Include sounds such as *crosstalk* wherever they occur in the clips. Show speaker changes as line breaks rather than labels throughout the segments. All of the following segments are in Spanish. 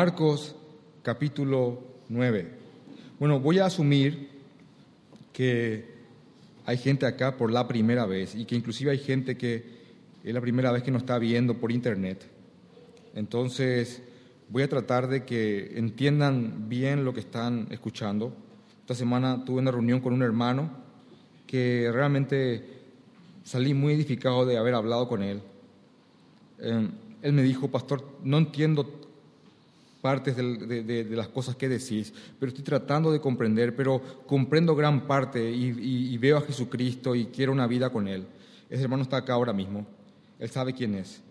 Marcos capítulo 9. Bueno, voy a asumir que hay gente acá por la primera vez y que inclusive hay gente que es la primera vez que nos está viendo por internet. Entonces, voy a tratar de que entiendan bien lo que están escuchando. Esta semana tuve una reunión con un hermano que realmente salí muy edificado de haber hablado con él. Eh, él me dijo, pastor, no entiendo partes de, las cosas que decís, pero estoy tratando de comprender, pero comprendo gran parte y, veo a Jesucristo y quiero una vida con Él. Ese hermano está acá ahora mismo, Él sabe quién es.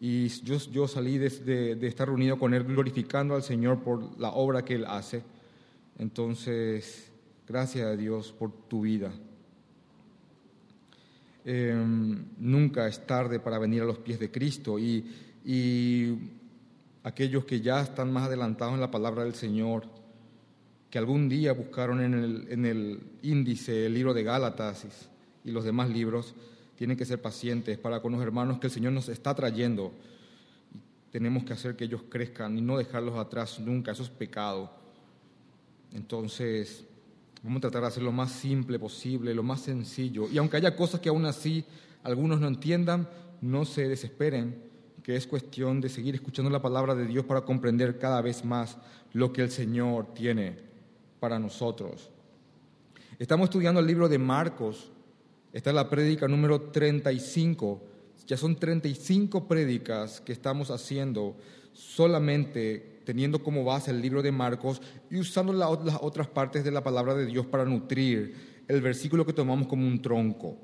Y yo, salí de, estar reunido con Él glorificando al Señor por la obra que Él hace. Entonces, gracias a Dios por tu vida. Em, nunca es tarde para venir a los pies de Cristo y aquellos que ya están más adelantados en la palabra del Señor, que algún día buscaron en el, índice el libro de Gálatas y los demás libros, tienen que ser pacientes para con los hermanos que el Señor nos está trayendo. Tenemos que hacer que ellos crezcan y no dejarlos atrás nunca, eso es pecado. Entonces, vamos a tratar de hacer lo más simple posible, lo más sencillo. Y aunque haya cosas que aún así algunos no entiendan, no se desesperen que es cuestión de seguir escuchando la palabra de Dios para comprender cada vez más lo que el Señor tiene para nosotros. Estamos estudiando el libro de Marcos, esta es la prédica número 35, ya son 35 prédicas que estamos haciendo solamente teniendo como base el libro de Marcos y usando las otras partes de la palabra de Dios para nutrir el versículo que tomamos como un tronco.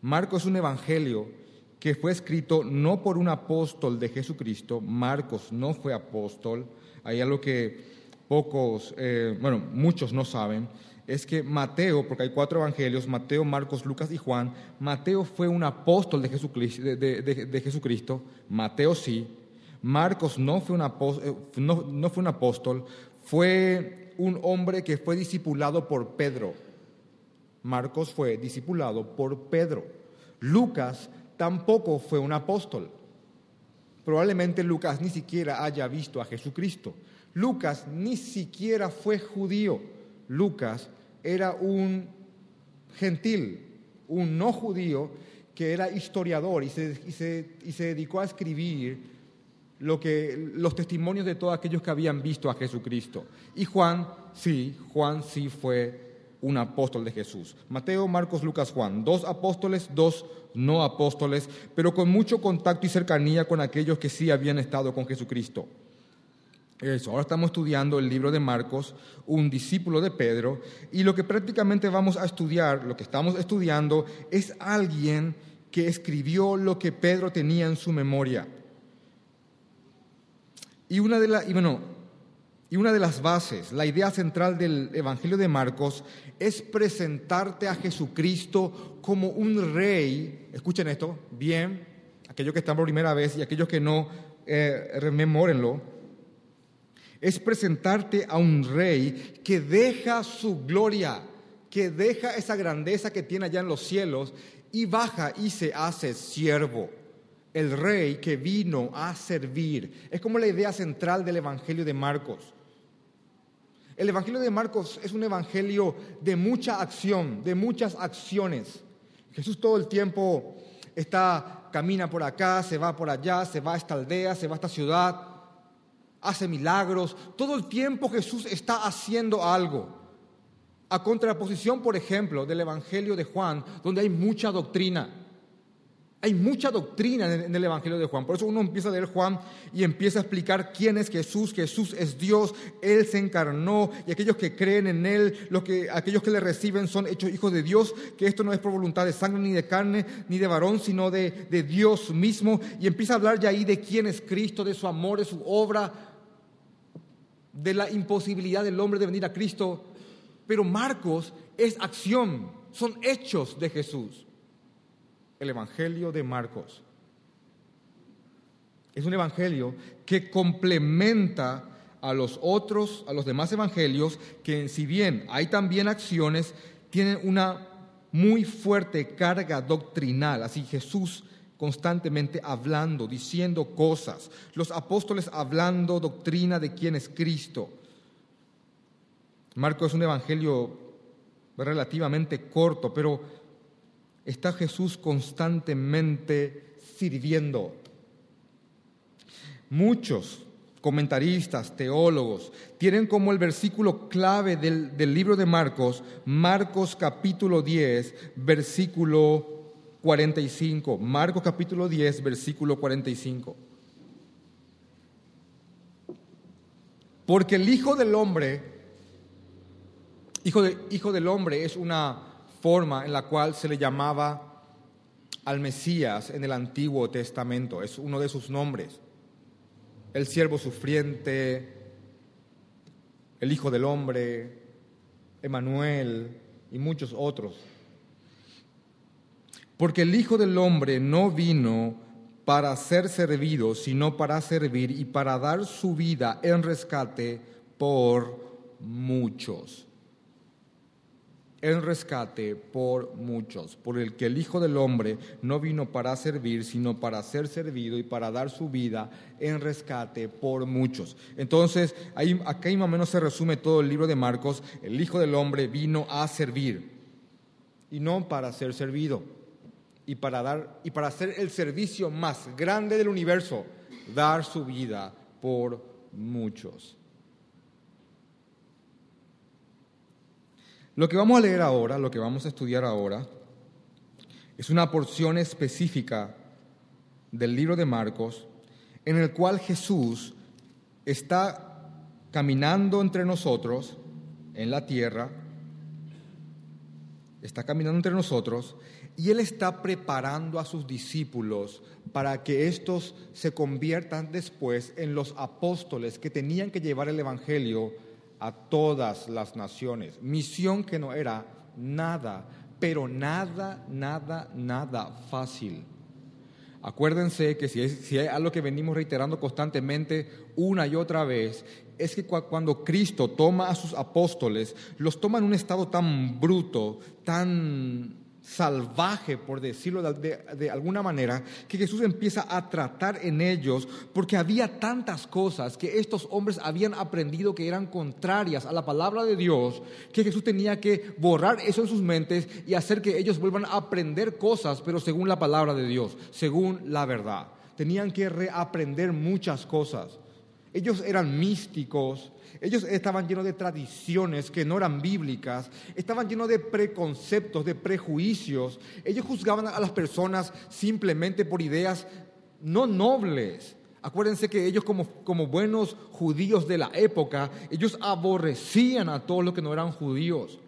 Marcos es un evangelio que fue escrito no por un apóstol de Jesucristo, Marcos no fue apóstol, hay algo que pocos, eh, bueno, muchos no saben, es que Mateo, porque hay cuatro evangelios, Mateo, Marcos, Lucas y Juan, Mateo fue un apóstol de Jesucristo, de, Jesucristo Mateo sí, Marcos no fue, un apóstol, eh, no, no fue un apóstol, fue un hombre que fue discipulado por Pedro. Marcos fue discipulado por Pedro. Lucas tampoco fue un apóstol. Probablemente Lucas ni siquiera haya visto a Jesucristo. Lucas ni siquiera fue judío. Lucas era un gentil, un no judío que era historiador y se, dedicó a escribir lo que, los testimonios de todos aquellos que habían visto a Jesucristo. Y Juan, sí, Juan sí fue un apóstol de Jesús. Mateo, Marcos, Lucas, Juan, dos apóstoles, dos no apóstoles, pero con mucho contacto y cercanía con aquellos que sí habían estado con Jesucristo. Eso, ahora estamos estudiando el libro de Marcos, un discípulo de Pedro, y lo que prácticamente vamos a estudiar, lo que estamos estudiando, es alguien que escribió lo que Pedro tenía en su memoria. Y una de las, y bueno, y una de las bases, la idea central del Evangelio de Marcos es presentarte a Jesucristo como un rey. Escuchen esto, bien, aquellos que están por primera vez y aquellos que no, eh, rememórenlo. Es presentarte a un rey que deja su gloria, que deja esa grandeza que tiene allá en los cielos y baja y se hace siervo el rey que vino a servir. Es como la idea central del Evangelio de Marcos. El Evangelio de Marcos es un evangelio de mucha acción, de muchas acciones. Jesús todo el tiempo está, camina por acá, se va por allá, se va a esta aldea, se va a esta ciudad, hace milagros. Todo el tiempo Jesús está haciendo algo. A contraposición, por ejemplo, del Evangelio de Juan, donde hay mucha doctrina. Hay mucha doctrina en el Evangelio de Juan. Por eso uno empieza a leer Juan y empieza a explicar quién es Jesús. Jesús es Dios, Él se encarnó y aquellos que creen en Él, que, aquellos que le reciben son hechos hijos de Dios, que esto no es por voluntad de sangre ni de carne ni de varón, sino de, de Dios mismo. Y empieza a hablar ya ahí de quién es Cristo, de su amor, de su obra, de la imposibilidad del hombre de venir a Cristo. Pero Marcos es acción, son hechos de Jesús el Evangelio de Marcos. Es un evangelio que complementa a los otros, a los demás evangelios, que si bien hay también acciones, tienen una muy fuerte carga doctrinal. Así Jesús constantemente hablando, diciendo cosas, los apóstoles hablando doctrina de quién es Cristo. Marcos es un evangelio relativamente corto, pero está Jesús constantemente sirviendo. Muchos comentaristas, teólogos, tienen como el versículo clave del, del, libro de Marcos, Marcos capítulo 10, versículo 45. Marcos capítulo 10, versículo 45. Porque el Hijo del Hombre, hijo, de, hijo del Hombre es una forma en la cual se le llamaba al Mesías en el Antiguo Testamento, es uno de sus nombres. El siervo sufriente, el Hijo del Hombre, Emanuel y muchos otros. Porque el Hijo del Hombre no vino para ser servido, sino para servir y para dar su vida en rescate por muchos el rescate por muchos, por el que el Hijo del Hombre no vino para servir, sino para ser servido y para dar su vida en rescate por muchos. Entonces, ahí, acá más o menos se resume todo el libro de Marcos, el Hijo del Hombre vino a servir y no para ser servido y para dar y para hacer el servicio más grande del universo, dar su vida por muchos. Lo que vamos a leer ahora, lo que vamos a estudiar ahora, es una porción específica del libro de Marcos en el cual Jesús está caminando entre nosotros en la tierra, está caminando entre nosotros y Él está preparando a sus discípulos para que estos se conviertan después en los apóstoles que tenían que llevar el Evangelio a todas las naciones. Misión que no era nada, pero nada, nada, nada fácil. Acuérdense que si, si hay algo que venimos reiterando constantemente una y otra vez, es que cuando Cristo toma a sus apóstoles, los toma en un estado tan bruto, tan salvaje, por decirlo de, alguna manera, que Jesús empieza a tratar en ellos, porque había tantas cosas que estos hombres habían aprendido que eran contrarias a la palabra de Dios, que Jesús tenía que borrar eso en sus mentes y hacer que ellos vuelvan a aprender cosas, pero según la palabra de Dios, según la verdad. Tenían que reaprender muchas cosas. Ellos eran místicos, ellos estaban llenos de tradiciones que no eran bíblicas, estaban llenos de preconceptos, de prejuicios. Ellos juzgaban a las personas simplemente por ideas no nobles. Acuérdense que ellos como, como buenos judíos de la época, ellos aborrecían a todos los que no eran judíos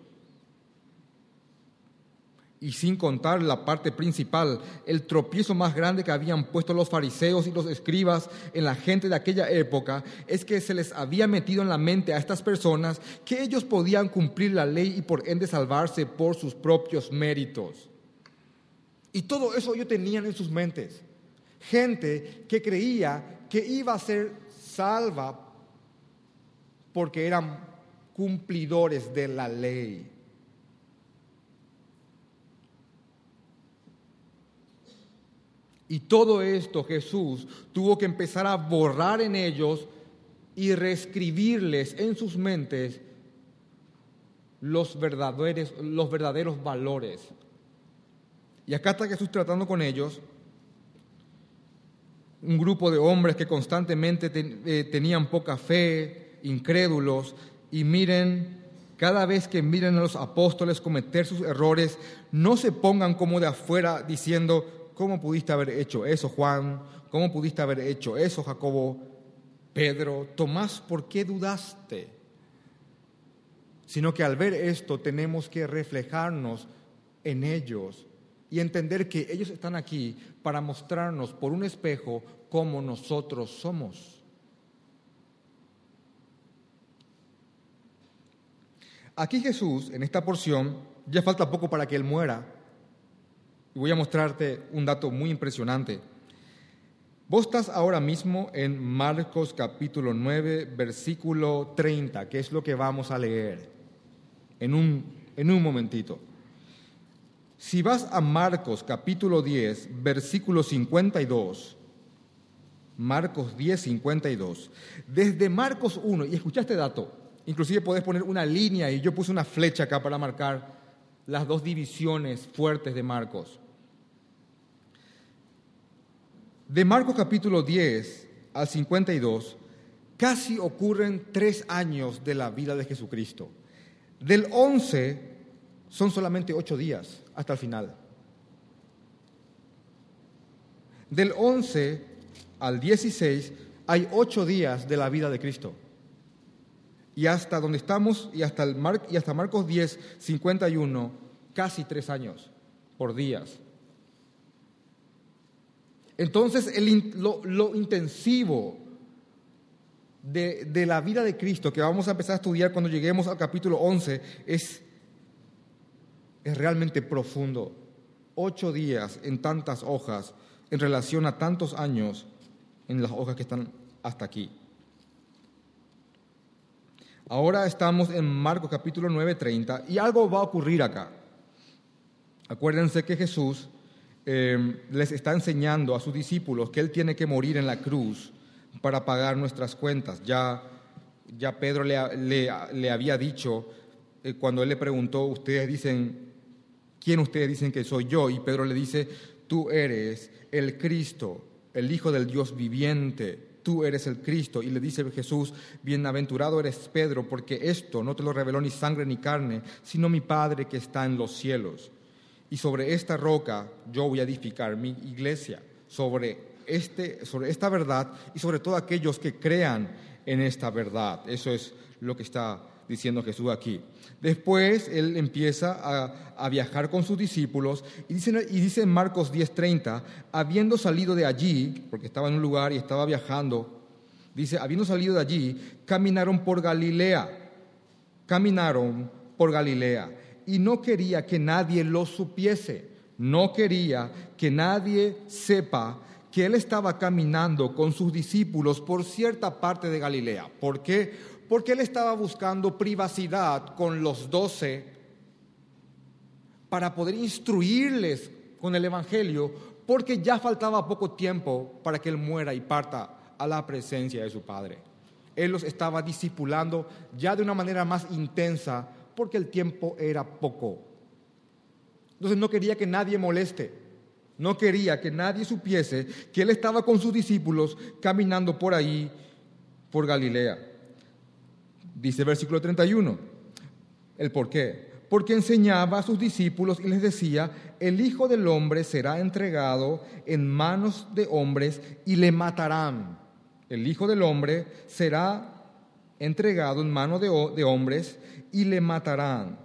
y sin contar la parte principal, el tropiezo más grande que habían puesto los fariseos y los escribas en la gente de aquella época, es que se les había metido en la mente a estas personas que ellos podían cumplir la ley y por ende salvarse por sus propios méritos. Y todo eso ellos tenían en sus mentes. Gente que creía que iba a ser salva porque eran cumplidores de la ley. Y todo esto Jesús tuvo que empezar a borrar en ellos y reescribirles en sus mentes los verdaderos, los verdaderos valores. Y acá está Jesús tratando con ellos, un grupo de hombres que constantemente eh, tenían poca fe, incrédulos, y miren, cada vez que miren a los apóstoles cometer sus errores, no se pongan como de afuera diciendo, ¿cómo pudiste haber hecho eso, Juan? ¿Cómo pudiste haber hecho eso, Jacobo? Pedro, Tomás, ¿por qué dudaste? Sino que al ver esto tenemos que reflejarnos en ellos y entender que ellos están aquí para mostrarnos por un espejo cómo nosotros somos. Aquí Jesús, en esta porción, ya falta poco para que Él muera, y voy a mostrarte un dato muy impresionante. Vos estás ahora mismo en Marcos capítulo 9, versículo 30, que es lo que vamos a leer en un, en un momentito. Si vas a Marcos capítulo 10, versículo 52, Marcos 10, 52, desde Marcos 1, y escucha este dato, inclusive podés poner una línea y yo puse una flecha acá para marcar las dos divisiones fuertes de Marcos. De Marcos capítulo 10 al 52, casi ocurren tres años de la vida de Jesucristo. Del 11 son solamente ocho días hasta el final. Del 11 al 16 hay ocho días de la vida de Cristo. Y hasta donde estamos, y hasta, el y hasta Marcos 10, 51, casi tres años por días. Entonces, lo, intensivo de, de, la vida de Cristo que vamos a empezar a estudiar cuando lleguemos al capítulo 11 es es realmente profundo. Ocho días en tantas hojas en relación a tantos años en las hojas que están hasta aquí. Ahora estamos en Marcos capítulo 9:30 y algo va a ocurrir acá. Acuérdense que Jesús eh, les está enseñando a sus discípulos que Él tiene que morir en la cruz para pagar nuestras cuentas. Ya, ya Pedro le, le, había dicho, eh, cuando Él le preguntó, ustedes dicen, ¿quién ustedes dicen que soy yo? Y Pedro le dice, tú eres el Cristo, el Hijo del Dios viviente, tú eres el Cristo. Y le dice Jesús, bienaventurado eres Pedro, porque esto no te lo reveló ni sangre ni carne, sino mi Padre que está en los cielos. Y sobre esta roca yo voy a edificar mi iglesia, sobre, este, sobre esta verdad y sobre todo aquellos que crean en esta verdad. Eso es lo que está diciendo Jesús aquí. Después él empieza a, viajar con sus discípulos y dice, y dice en Marcos 10:30, habiendo salido de allí, porque estaba en un lugar y estaba viajando, dice, habiendo salido de allí, caminaron por Galilea, caminaron por Galilea y no quería que nadie lo supiese, no quería que nadie sepa que él estaba caminando con sus discípulos por cierta parte de Galilea. ¿Por qué? porque él estaba buscando privacidad con los doce para poder instruirles con el Evangelio, porque ya faltaba poco tiempo para que él muera y parta a la presencia de su Padre. Él los estaba discipulando ya de una manera más intensa, porque el tiempo era poco. Entonces no quería que nadie moleste, no quería que nadie supiese que él estaba con sus discípulos caminando por ahí, por Galilea. Dice versículo 31, el por qué. Porque enseñaba a sus discípulos y les decía, el Hijo del Hombre será entregado en manos de hombres y le matarán. El Hijo del Hombre será entregado en manos de, de hombres y le matarán.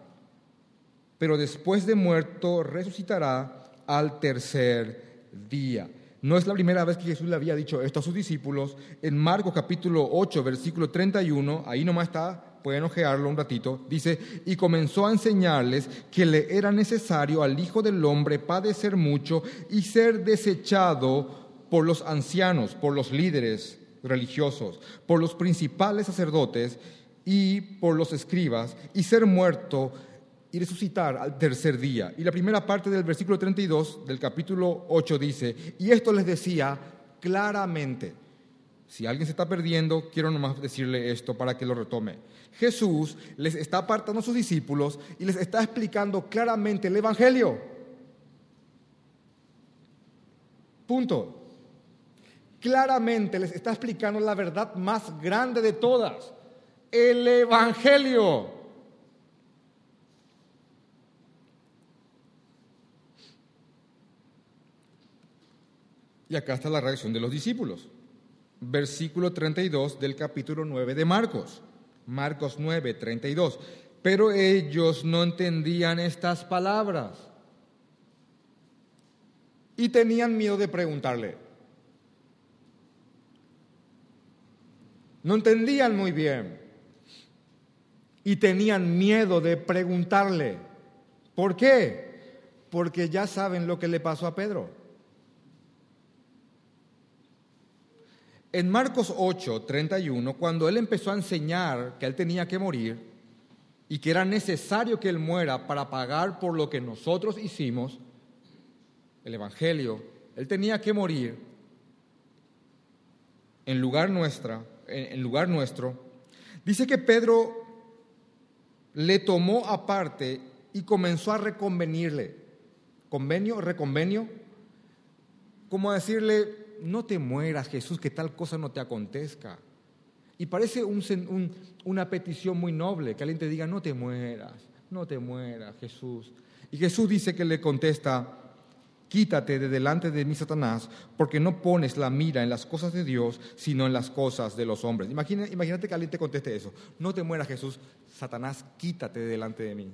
Pero después de muerto resucitará al tercer día. No es la primera vez que Jesús le había dicho esto a sus discípulos. En Marcos capítulo 8, versículo 31, ahí nomás está, pueden ojearlo un ratito, dice, y comenzó a enseñarles que le era necesario al Hijo del Hombre padecer mucho y ser desechado por los ancianos, por los líderes religiosos, por los principales sacerdotes y por los escribas, y ser muerto y resucitar al tercer día. Y la primera parte del versículo 32 del capítulo 8 dice, y esto les decía claramente, si alguien se está perdiendo, quiero nomás decirle esto para que lo retome. Jesús les está apartando a sus discípulos y les está explicando claramente el Evangelio. Punto. Claramente les está explicando la verdad más grande de todas, el Evangelio. Y acá está la reacción de los discípulos. Versículo 32 del capítulo 9 de Marcos. Marcos 9, 32. Pero ellos no entendían estas palabras y tenían miedo de preguntarle. No entendían muy bien y tenían miedo de preguntarle. ¿Por qué? Porque ya saben lo que le pasó a Pedro. En Marcos 8, 31, cuando él empezó a enseñar que él tenía que morir, y que era necesario que Él muera para pagar por lo que nosotros hicimos, el Evangelio, Él tenía que morir en lugar, nuestra, en lugar nuestro, dice que Pedro le tomó aparte y comenzó a reconvenirle. ¿Convenio? ¿Reconvenio? Como a decirle, no te mueras Jesús, que tal cosa no te acontezca. Y parece una petición muy noble, que alguien te diga, no te mueras, no te mueras Jesús. Y Jesús dice que le contesta, Quítate de delante de mí, Satanás, porque no pones la mira en las cosas de Dios, sino en las cosas de los hombres. imagínate que alguien te conteste eso. No te mueras, Jesús. Satanás, quítate de delante de mí.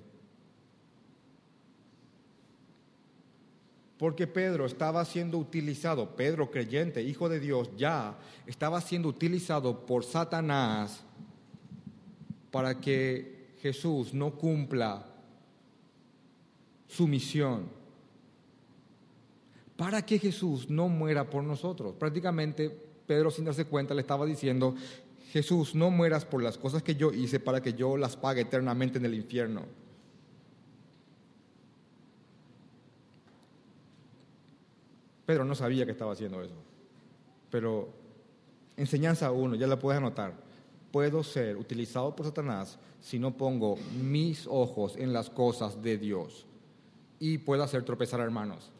Porque Pedro estaba siendo utilizado, Pedro creyente, hijo de Dios, ya estaba siendo utilizado por Satanás para que Jesús no cumpla su misión para que Jesús no muera por nosotros. Prácticamente Pedro sin darse cuenta le estaba diciendo, Jesús, no mueras por las cosas que yo hice para que yo las pague eternamente en el infierno. Pedro no sabía que estaba haciendo eso, pero enseñanza uno, ya la puedes anotar. Puedo ser utilizado por Satanás si no pongo mis ojos en las cosas de Dios y puedo hacer tropezar a hermanos.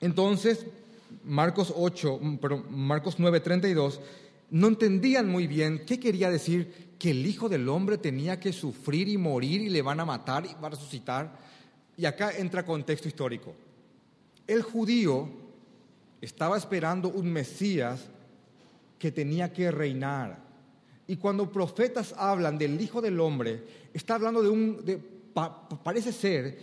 Entonces, Marcos 8, mm, pero Marcos 9:32, no entendían muy bien qué quería decir que el Hijo del Hombre tenía que sufrir y morir y le van a matar y va a resucitar. Y acá entra contexto histórico. El judío estaba esperando un Mesías que tenía que reinar. Y cuando profetas hablan del Hijo del Hombre, está hablando de un, parece ser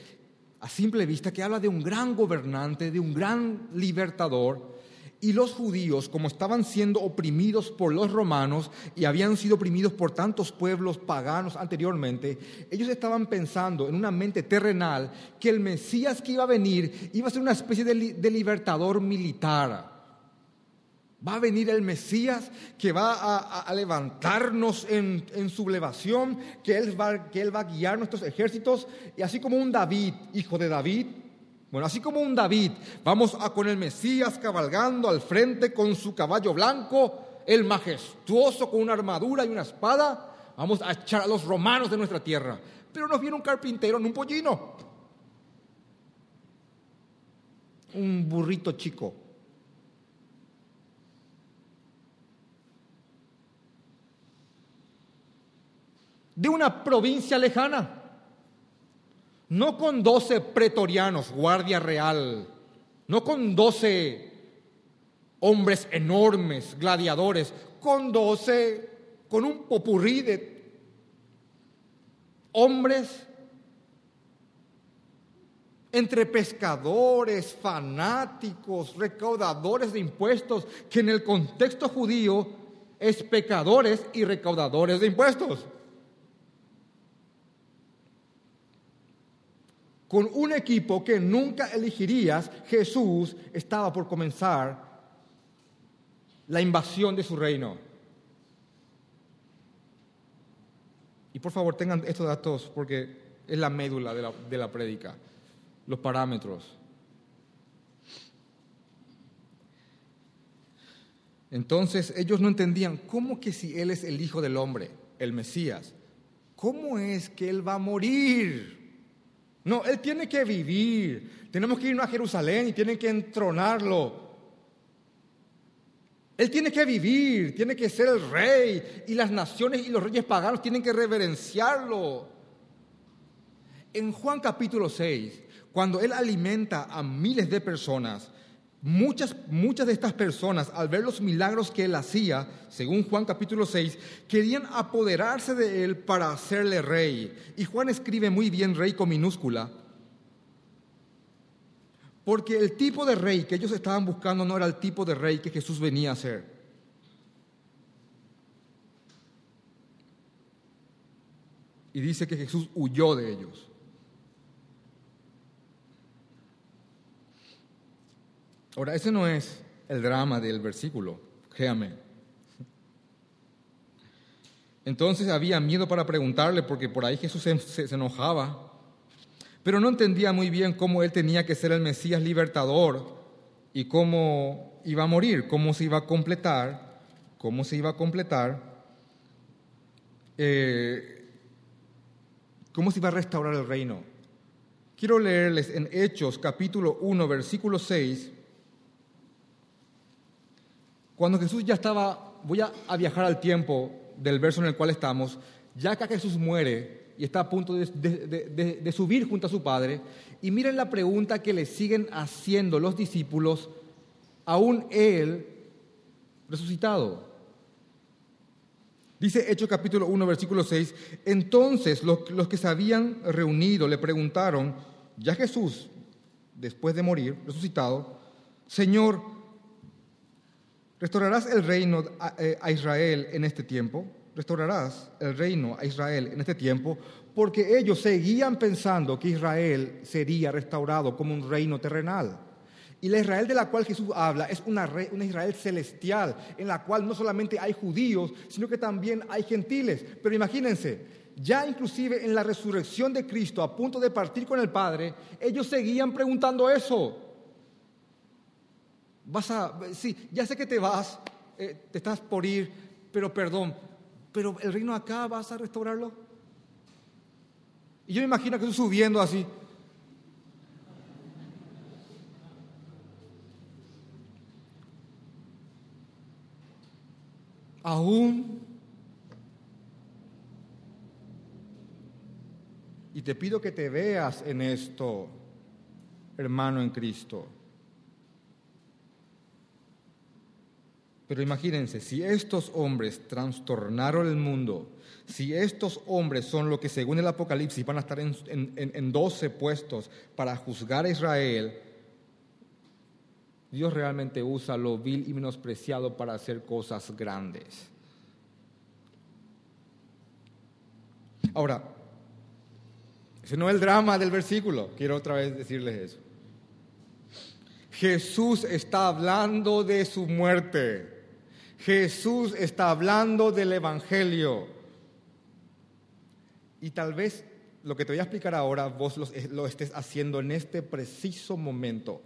a simple vista que habla de un gran gobernante, de un gran libertador. Y los judíos, como estaban siendo oprimidos por los romanos y habían sido oprimidos por tantos pueblos paganos anteriormente, ellos estaban pensando en una mente terrenal que el Mesías que iba a venir iba a ser una especie de, libertador militar Va a venir el Mesías que va a, levantarnos en, en, sublevación, que él, va, que él va a guiar nuestros ejércitos, y así como un David, hijo de David, bueno, así como un David, vamos a con el Mesías cabalgando al frente con su caballo blanco, el majestuoso con una armadura y una espada, vamos a echar a los romanos de nuestra tierra. Pero nos viene un carpintero en un pollino, un burrito chico de una provincia lejana, no con doce pretorianos, guardia real, no con doce hombres enormes, gladiadores, con doce, con un popurrí de hombres entre pescadores, fanáticos, recaudadores de impuestos, que en el contexto judío es pecadores y recaudadores de impuestos. Con un equipo que nunca elegirías, Jesús estaba por comenzar la invasión de su reino. Y por favor tengan estos datos porque es la médula de la, de la los parámetros. Entonces ellos no entendían cómo que si Él es el Hijo del Hombre, el Mesías, ¿cómo es que Él va a morir? No, Él tiene que vivir. Tenemos que irnos a Jerusalén y tienen que entronarlo. Él tiene que vivir, tiene que ser el rey y las naciones y los reyes paganos tienen que reverenciarlo. En Juan capítulo 6, cuando Él alimenta a miles de personas, Muchas, muchas de estas personas, al ver los milagros que él hacía, según Juan capítulo 6, querían apoderarse de él para hacerle rey. Y Juan escribe muy bien rey con minúscula, porque el tipo de rey que ellos estaban buscando no era el tipo de rey que Jesús venía a ser. Y dice que Jesús huyó de ellos. Ahora, ese no es el drama del versículo. Entonces había miedo para preguntarle porque por ahí Jesús se, enojaba, pero no entendía muy bien cómo él tenía que ser el Mesías libertador y cómo iba a morir, cómo se iba a completar, cómo se iba a completar, eh, cómo se iba a restaurar el reino. Quiero leerles en Hechos capítulo 1, versículo 6, cuando Jesús ya estaba, voy a, viajar al tiempo del verso en el cual estamos, ya que Jesús muere y está a punto de, subir junto a su Padre, y miren la pregunta que le siguen haciendo los discípulos, aún Él resucitado. Dice Hechos capítulo 1, versículo 6, entonces los, los, que se habían reunido le preguntaron, ya Jesús, después de morir, resucitado, Señor, ¿restaurarás el reino a, eh, a Israel en este tiempo? ¿Restaurarás el reino a Israel en este tiempo? Porque ellos seguían pensando que Israel sería restaurado como un reino terrenal. Y la Israel de la cual Jesús habla es una, Israel celestial, en la cual no solamente hay judíos, sino que también hay gentiles. Pero imagínense, ya inclusive en la resurrección de Cristo, a punto de partir con el Padre, ellos seguían preguntando eso. Vas a, sí, ya sé que te vas, eh, te estás por ir, pero perdón, pero el reino acá vas a restaurarlo. Y yo me imagino que tú subiendo así, aún. Y te pido que te veas en esto, hermano en Cristo. Pero imagínense, si estos hombres trastornaron el mundo, si estos hombres son lo que según el Apocalipsis van a estar en, en, 12 puestos para juzgar a Israel, Dios realmente usa lo vil y menospreciado para hacer cosas grandes. Ahora, ese no es el drama del versículo, quiero otra vez decirles eso. Jesús está hablando de su muerte. Jesús está hablando del Evangelio. Y tal vez lo que te voy a explicar ahora vos lo estés haciendo en este preciso momento.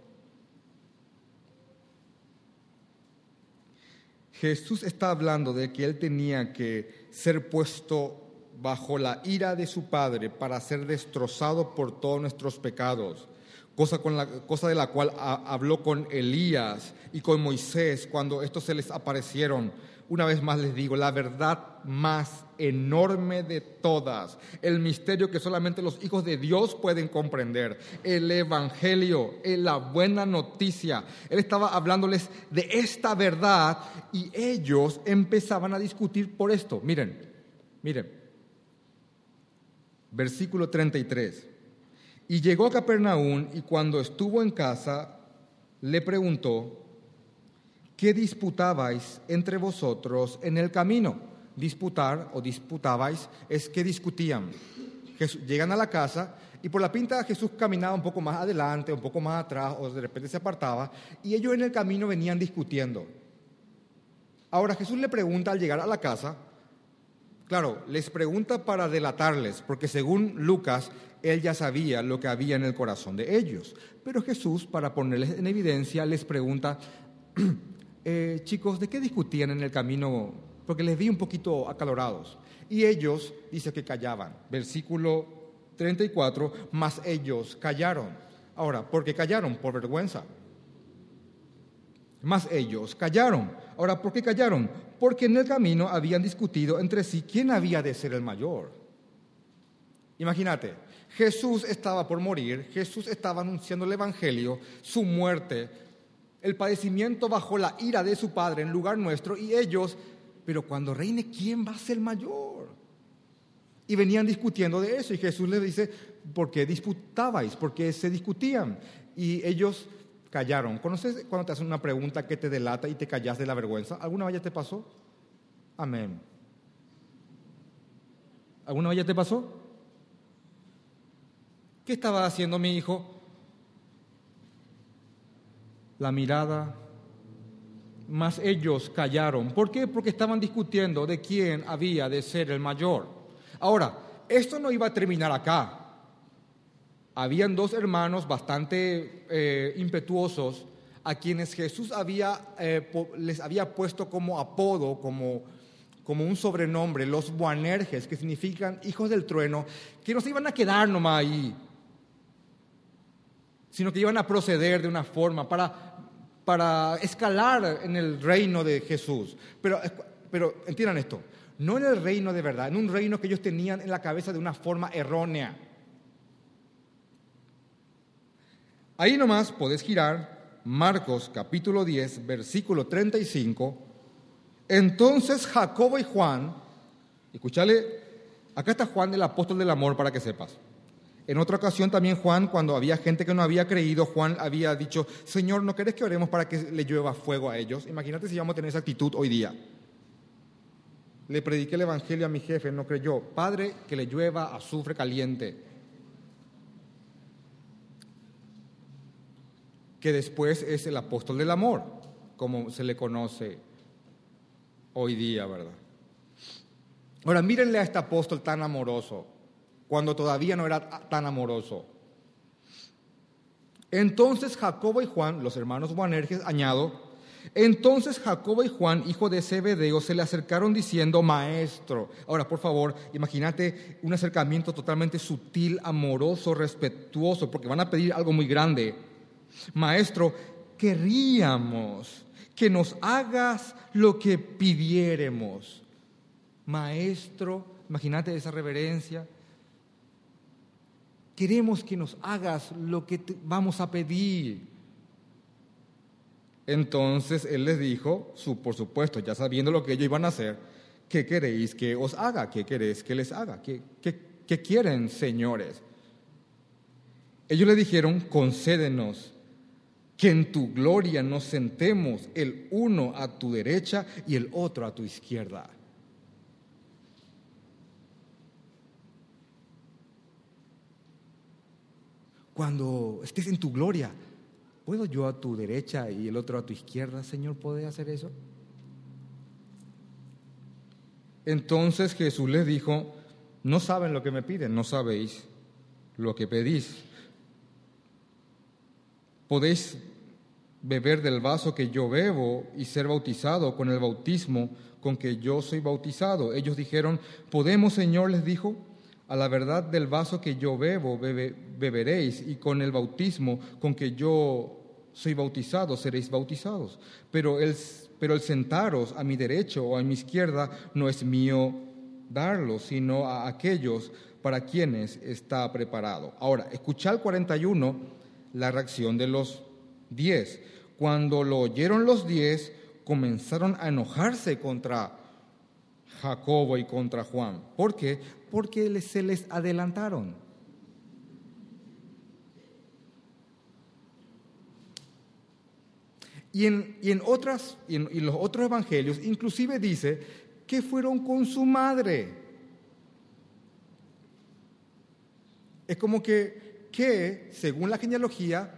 Jesús está hablando de que él tenía que ser puesto bajo la ira de su Padre para ser destrozado por todos nuestros pecados, cosa, con la, cosa de la cual habló con Elías y con Moisés cuando estos se les aparecieron una vez más les digo, la verdad más enorme de todas, el misterio que solamente los hijos de Dios pueden comprender, el Evangelio, la buena noticia. Él estaba hablándoles de esta verdad y ellos empezaban a discutir por esto. Miren, miren, versículo 33. Y llegó a Capernaum y cuando estuvo en casa, le preguntó, ¿qué disputabais entre vosotros en el camino? Disputar o disputabais es que discutían. llegan a la casa y por la pinta Jesús caminaba un poco más adelante, un poco más atrás, o de repente se apartaba, y ellos en el camino venían discutiendo. Ahora Jesús le pregunta al llegar a la casa, claro, les pregunta para delatarles, porque según Lucas, él ya sabía lo que había en el corazón de ellos. Pero Jesús, para ponerles en evidencia, les pregunta, *clears throat* Eh, chicos, ¿de qué discutían en el camino? Porque les vi un poquito acalorados. Y ellos, dice que callaban. Versículo 34, más ellos callaron. Ahora, ¿por qué callaron? Por vergüenza. Más ellos callaron. Ahora, ¿por qué callaron? Porque en el camino habían discutido entre sí quién había de ser el mayor. Imagínate, Jesús estaba por morir, Jesús estaba anunciando el Evangelio, su muerte, el padecimiento bajo la ira de su Padre en lugar nuestro y ellos, pero cuando reine, ¿quién va a ser mayor? Y venían discutiendo de eso y Jesús les dice, ¿por qué disputabais? ¿Por qué se discutían? Y ellos callaron. ¿Conoces cuando te hacen una pregunta que te delata y te callas de la vergüenza? ¿Alguna vez te pasó? Amén. ¿Alguna vez te pasó? ¿Qué estaba haciendo mi hijo? la mirada, mas ellos callaron. ¿Por qué? Porque estaban discutiendo de quién había de ser el mayor. Ahora, esto no iba a terminar acá. Habían dos hermanos bastante eh, impetuosos a quienes Jesús había, eh, les había puesto como apodo, como, como un sobrenombre, los Boanerges, que significan hijos del trueno, que no se iban a quedar nomás ahí, sino que iban a proceder de una forma para, para escalar en el reino de Jesús. Pero, pero entiendan esto, no en el reino de verdad, en un reino que ellos tenían en la cabeza de una forma errónea. Ahí nomás podés girar Marcos capítulo 10, versículo 35. Entonces Jacobo y Juan, escúchale, acá está Juan el apóstol del amor para que sepas. En otra ocasión también Juan, cuando había gente que no había creído, Juan había dicho, Señor, ¿no querés que oremos para que le llueva fuego a ellos? Imagínate si vamos a tener esa actitud hoy día. Le prediqué el Evangelio a mi jefe, no creyó. Padre, que le llueva azufre caliente. Que después es el apóstol del amor, como se le conoce hoy día, ¿verdad? Ahora, mírenle a este apóstol tan amoroso cuando todavía no era tan amoroso. Entonces Jacobo y Juan, los hermanos Boanerges, añado, entonces Jacobo y Juan, hijo de Zebedeo, se le acercaron diciendo, maestro. Ahora, por favor, imagínate un acercamiento totalmente sutil, amoroso, respetuoso, porque van a pedir algo muy grande. Maestro, querríamos que nos hagas lo que pidiéremos. Maestro, imagínate esa reverencia Queremos que nos hagas lo que vamos a pedir. Entonces él les dijo, por supuesto, ya sabiendo lo que ellos iban a hacer, ¿qué queréis que os haga? ¿Qué queréis que les haga? ¿Qué, qué quieren, señores? Ellos le dijeron, concédenos que en tu gloria nos sentemos el uno a tu derecha y el otro a tu izquierda. Cuando estés en tu gloria, ¿puedo yo a tu derecha y el otro a tu izquierda, Señor? ¿Puede hacer eso? Entonces Jesús les dijo, no saben lo que me piden, no sabéis lo que pedís. Podéis beber del vaso que yo bebo y ser bautizado con el bautismo con que yo soy bautizado. Ellos dijeron, ¿podemos, Señor? les dijo a la verdad del vaso que yo bebo, beberéis, y con el bautismo con que yo soy bautizado, seréis bautizados. Pero el, pero el sentaros a mi derecho o a mi izquierda no es mío darlo, sino a aquellos para quienes está preparado. Ahora, escucha el 41, la reacción de los diez. Cuando lo oyeron los diez, comenzaron a enojarse contra Jacobo y contra Juan. ¿Por qué? Porque se les adelantaron. Y en, y en, otras, y en, los otros evangelios inclusive dice que fueron con su madre. Es como que, que, según la genealogía,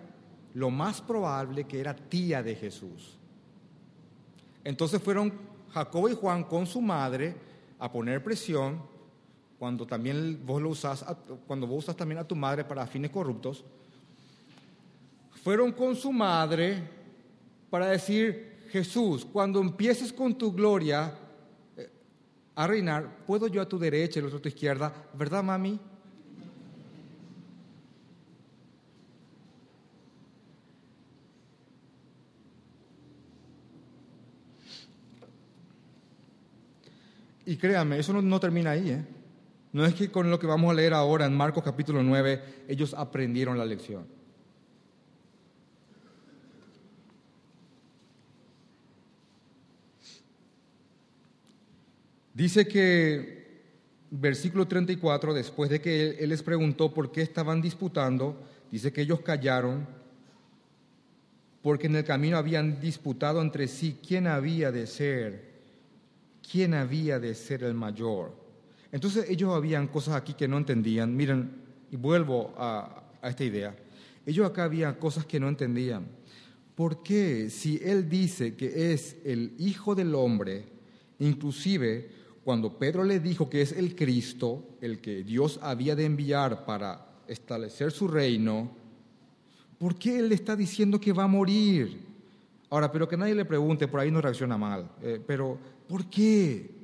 lo más probable que era tía de Jesús. Entonces fueron Jacobo y Juan con su madre a poner presión cuando también vos lo usas, cuando vos usas también a tu madre para fines corruptos, fueron con su madre para decir, Jesús, cuando empieces con tu gloria eh, a reinar, ¿puedo yo a tu derecha y el otro a tu izquierda? ¿Verdad, mami? Y créame, eso no, no termina ahí, ¿eh? No es que con lo que vamos a leer ahora en Marcos capítulo 9 ellos aprendieron la lección. Dice que, versículo 34, después de que él, les preguntó por qué estaban disputando, dice que ellos callaron porque en el camino habían disputado entre sí quién había de ser, quién había de ser el mayor. Entonces ellos habían cosas aquí que no entendían. Miren, y vuelvo a, esta idea. Ellos acá habían cosas que no entendían. ¿Por qué si Él dice que es el Hijo del Hombre, inclusive cuando Pedro le dijo que es el Cristo, el que Dios había de enviar para establecer su reino, ¿por qué Él le está diciendo que va a morir? Ahora, pero que nadie le pregunte, por ahí no reacciona mal, eh, pero ¿por qué?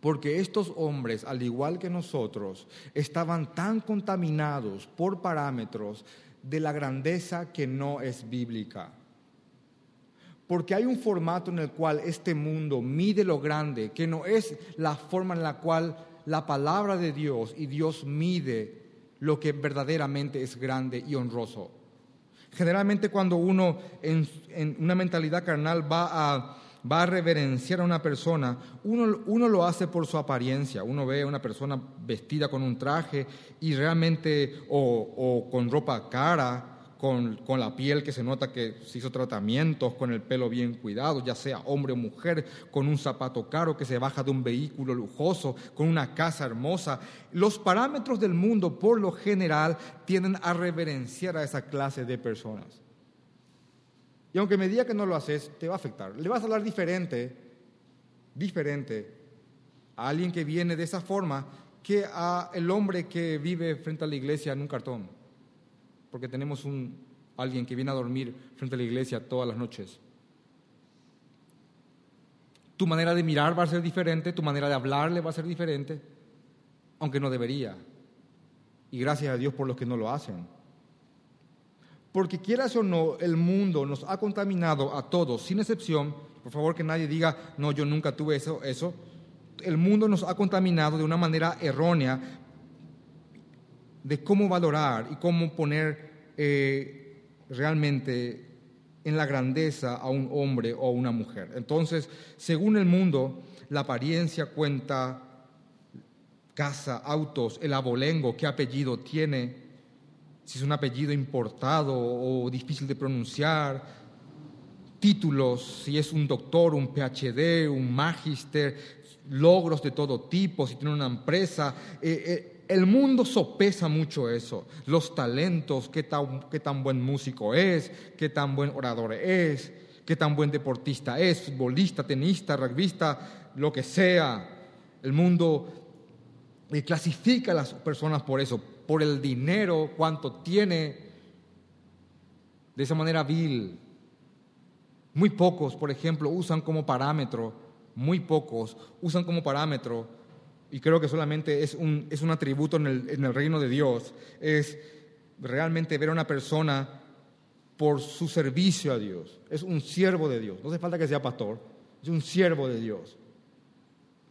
Porque estos hombres, al igual que nosotros, estaban tan contaminados por parámetros de la grandeza que no es bíblica. Porque hay un formato en el cual este mundo mide lo grande, que no es la forma en la cual la palabra de Dios y Dios mide lo que verdaderamente es grande y honroso. Generalmente cuando uno en, una mentalidad carnal va a, va a reverenciar a una persona, uno, uno, lo hace por su apariencia. Uno ve a una persona vestida con un traje y realmente, o, o con ropa cara, con, la piel que se nota que se hizo tratamientos, con el pelo bien cuidado, ya sea hombre o mujer, con un zapato caro que se baja de un vehículo lujoso, con una casa hermosa. Los parámetros del mundo, por lo general, tienden a reverenciar a esa clase de personas. Y aunque me diga que no lo haces, te va a afectar. Le vas a hablar diferente, diferente a alguien que viene de esa forma que a el hombre que vive frente a la iglesia en un cartón porque tenemos un, alguien que viene a dormir frente a la iglesia todas las noches. Tu manera de mirar va a ser diferente, tu manera de hablarle va a ser diferente, aunque no debería. Y gracias a Dios por los que no lo hacen. Porque quieras o no, el mundo nos ha contaminado a todos, sin excepción. Por favor, que nadie diga, no, yo nunca tuve eso, eso. El mundo nos ha contaminado de una manera errónea de cómo valorar y cómo poner eh, realmente en la grandeza a un hombre o a una mujer. Entonces, según el mundo, la apariencia cuenta casa, autos, el abolengo, qué apellido tiene, si es un apellido importado o difícil de pronunciar, títulos, si es un doctor, un PhD, un magister, logros de todo tipo, si tiene una empresa. Eh, eh, el mundo sopesa mucho eso, los talentos, qué tan, qué tan buen músico es, qué tan buen orador es, qué tan buen deportista es, futbolista, tenista, rugbyista, lo que sea. El mundo eh, clasifica a las personas por eso, por el dinero, cuánto tiene, de esa manera vil. Muy pocos, por ejemplo, usan como parámetro, muy pocos usan como parámetro y creo que solamente es un, es un atributo en el, en el reino de Dios, es realmente ver a una persona por su servicio a Dios. Es un siervo de Dios. No hace falta que sea pastor, es un siervo de Dios.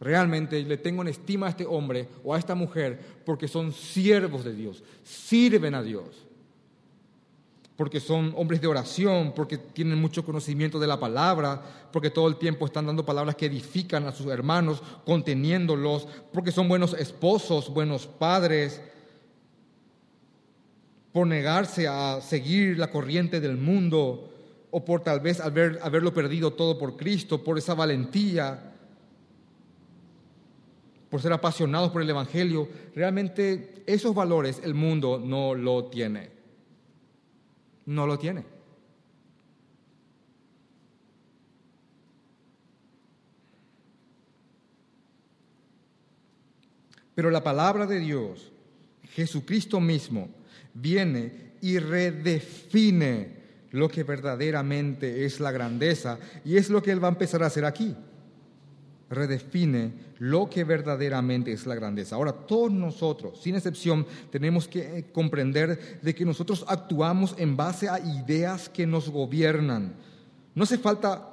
Realmente le tengo en estima a este hombre o a esta mujer porque son siervos de Dios, sirven a Dios. Porque son hombres de oración, porque tienen mucho conocimiento de la palabra, porque todo el tiempo están dando palabras que edifican a sus hermanos, conteniéndolos, porque son buenos esposos, buenos padres, por negarse a seguir la corriente del mundo, o por tal vez haber, haberlo perdido todo por Cristo, por esa valentía, por ser apasionados por el Evangelio. Realmente esos valores el mundo no lo tiene no lo tiene. Pero la palabra de Dios, Jesucristo mismo, viene y redefine lo que verdaderamente es la grandeza y es lo que Él va a empezar a hacer aquí redefine lo que verdaderamente es la grandeza. Ahora, todos nosotros, sin excepción, tenemos que eh, comprender de que nosotros actuamos en base a ideas que nos gobiernan. No hace falta,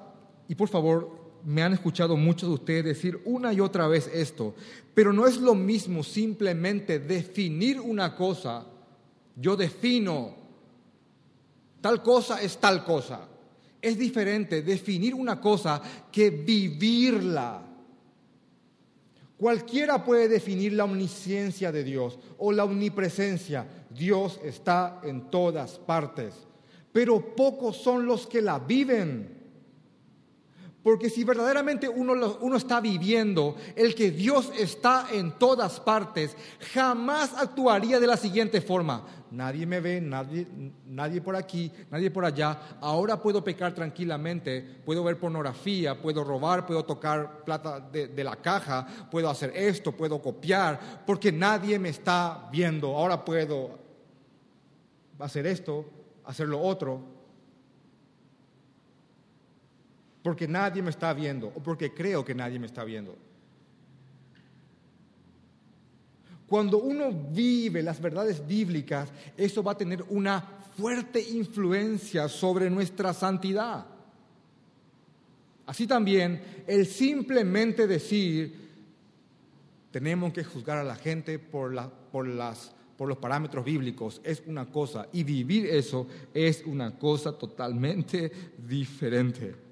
y por favor, me han escuchado muchos de ustedes decir una y otra vez esto, pero no es lo mismo simplemente definir una cosa. Yo defino, tal cosa es tal cosa. Es diferente definir una cosa que vivirla. Cualquiera puede definir la omnisciencia de Dios o la omnipresencia. Dios está en todas partes, pero pocos son los que la viven. Porque si verdaderamente uno, lo- uno está viviendo el que Dios está en todas partes, jamás actuaría de la siguiente forma. Nadie me ve, nadie, nadie por aquí, nadie por allá. Ahora puedo pecar tranquilamente, puedo ver pornografía, puedo robar, puedo tocar plata de, de la caja, puedo hacer esto, puedo copiar, porque nadie me está viendo. Ahora puedo hacer esto, hacer lo otro, porque nadie me está viendo o porque creo que nadie me está viendo. Cuando uno vive las verdades bíblicas, eso va a tener una fuerte influencia sobre nuestra santidad. Así también, el simplemente decir, tenemos que juzgar a la gente por, la- por las, por los parámetros bíblicos, es una cosa, y vivir eso es una cosa totalmente diferente.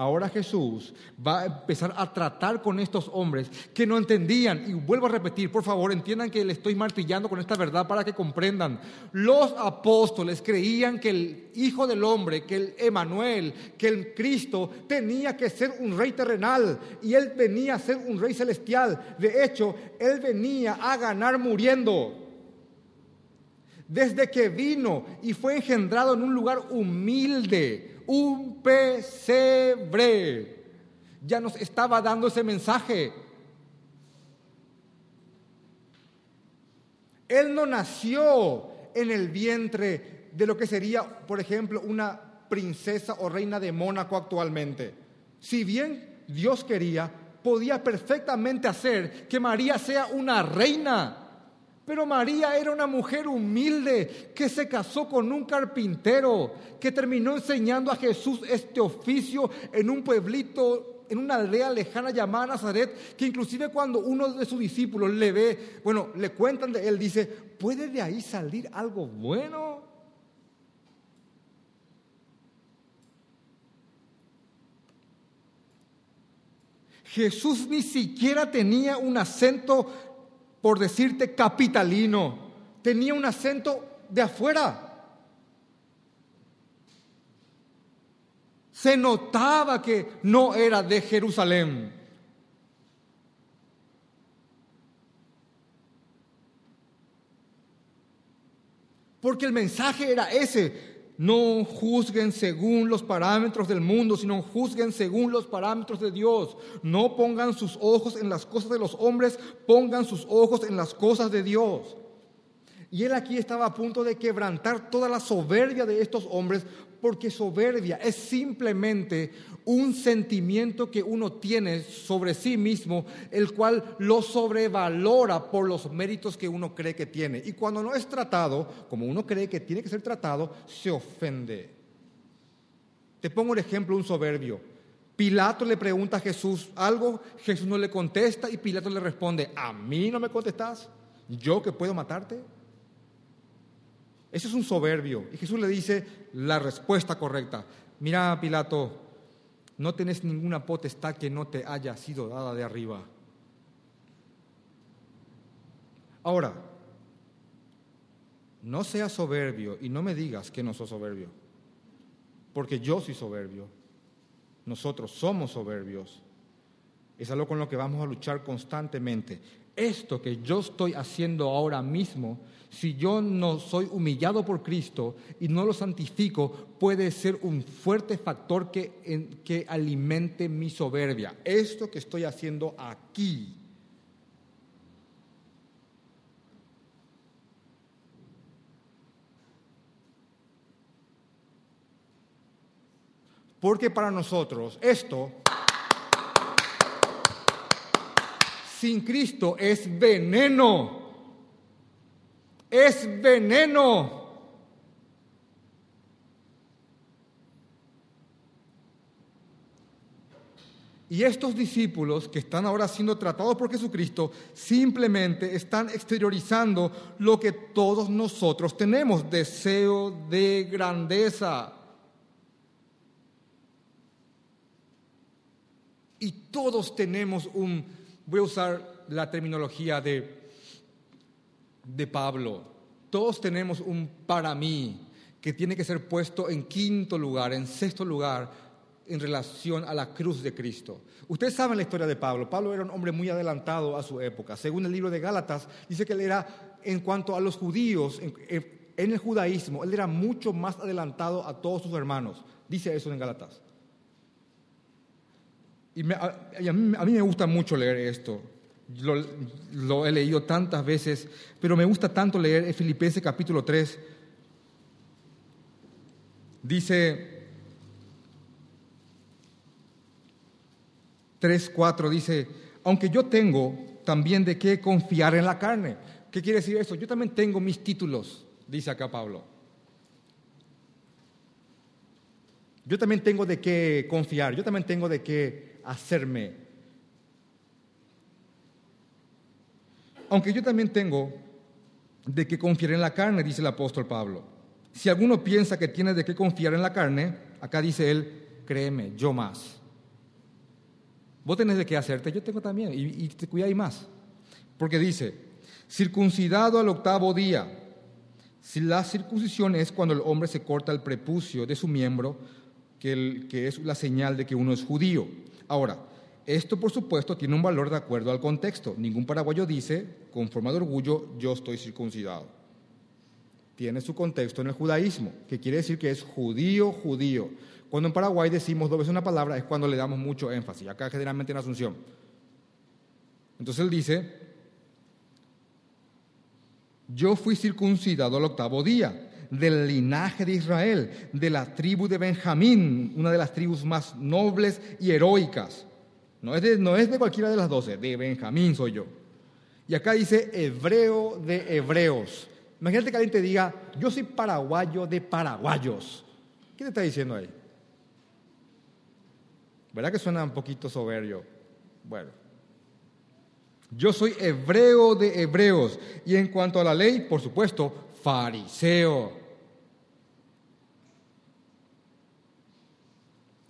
Ahora Jesús va a empezar a tratar con estos hombres que no entendían. Y vuelvo a repetir, por favor, entiendan que le estoy martillando con esta verdad para que comprendan. Los apóstoles creían que el Hijo del Hombre, que el Emanuel, que el Cristo tenía que ser un rey terrenal y él venía a ser un rey celestial. De hecho, él venía a ganar muriendo. Desde que vino y fue engendrado en un lugar humilde, un pesebre, ya nos estaba dando ese mensaje. Él no nació en el vientre de lo que sería, por ejemplo, una princesa o reina de Mónaco actualmente. Si bien Dios quería, podía perfectamente hacer que María sea una reina. Pero María era una mujer humilde que se casó con un carpintero, que terminó enseñando a Jesús este oficio en un pueblito, en una aldea lejana llamada Nazaret, que inclusive cuando uno de sus discípulos le ve, bueno, le cuentan de él, dice, ¿puede de ahí salir algo bueno? Jesús ni siquiera tenía un acento, por decirte, capitalino. Tenía un acento de afuera. Se notaba que no era de Jerusalén. Porque el mensaje era ese. No juzguen según los parámetros del mundo, sino juzguen según los parámetros de Dios. No pongan sus ojos en las cosas de los hombres, pongan sus ojos en las cosas de Dios. Y él aquí estaba a punto de quebrantar toda la soberbia de estos hombres, porque soberbia es simplemente un sentimiento que uno tiene sobre sí mismo, el cual lo sobrevalora por los méritos que uno cree que tiene. Y cuando no es tratado, como uno cree que tiene que ser tratado, se ofende. Te pongo el ejemplo, un soberbio. Pilato le pregunta a Jesús algo, Jesús no le contesta y Pilato le responde, ¿a mí no me contestas? ¿Yo que puedo matarte? Ese es un soberbio. Y Jesús le dice la respuesta correcta. Mira, Pilato, no tenés ninguna potestad que no te haya sido dada de arriba. Ahora, no seas soberbio y no me digas que no sos soberbio, porque yo soy soberbio. Nosotros somos soberbios. Es algo con lo que vamos a luchar constantemente. Esto que yo estoy haciendo ahora mismo, si yo no soy humillado por Cristo y no lo santifico, puede ser un fuerte factor que, que alimente mi soberbia. Esto que estoy haciendo aquí. Porque para nosotros esto sin Cristo es veneno. Es veneno. Y estos discípulos que están ahora siendo tratados por Jesucristo simplemente están exteriorizando lo que todos nosotros tenemos, deseo de grandeza. Y todos tenemos un, voy a usar la terminología de, de Pablo, todos tenemos un para mí que tiene que ser puesto en quinto lugar, en sexto lugar, en relación a la cruz de Cristo. Ustedes saben la historia de Pablo. Pablo era un hombre muy adelantado a su época. Según el libro de Gálatas, dice que él era, en cuanto a los judíos, en, el judaísmo, él era mucho más adelantado a todos sus hermanos. Dice eso en Gálatas. Y a, mí, me gusta mucho leer esto. Lo, he leído tantas veces, pero me gusta tanto leer Filipenses capítulo 3. Dice 3.4 dice, aunque yo tengo también de qué confiar en la carne. ¿Qué quiere decir eso? Yo también tengo mis títulos, dice acá Pablo. Yo también tengo de qué confiar, yo también tengo de qué hacerme. Aunque yo también tengo de qué confiar en la carne, dice el apóstol Pablo. Si alguno piensa que tiene de qué confiar en la carne, acá dice él, créeme, yo más. Vos tenés de qué hacerte, yo tengo también, y, te cuidáis más. Porque dice, circuncidado al octavo día. Si la circuncisión es cuando el hombre se corta el prepucio de su miembro, que es la señal de que uno es judío. Ahora, esto por supuesto tiene un valor de acuerdo al contexto. Ningún paraguayo dice, con forma de orgullo, yo estoy circuncidado. Tiene su contexto en el judaísmo, que quiere decir que es judío, judío. Cuando en Paraguay decimos dos veces una palabra es cuando le damos mucho énfasis, acá generalmente en Asunción. Entonces él dice, yo fui circuncidado al octavo día del linaje de Israel, de la tribu de Benjamín, una de las tribus más nobles y heroicas. No es de, no es de cualquiera de las doce, de Benjamín soy yo. Y acá dice hebreo de hebreos. Imagínate que alguien te diga, yo soy paraguayo de paraguayos. ¿Qué te está diciendo ahí? ¿Verdad que suena un poquito soberbio? Bueno. Yo soy hebreo de hebreos y en cuanto a la ley, por supuesto, fariseo.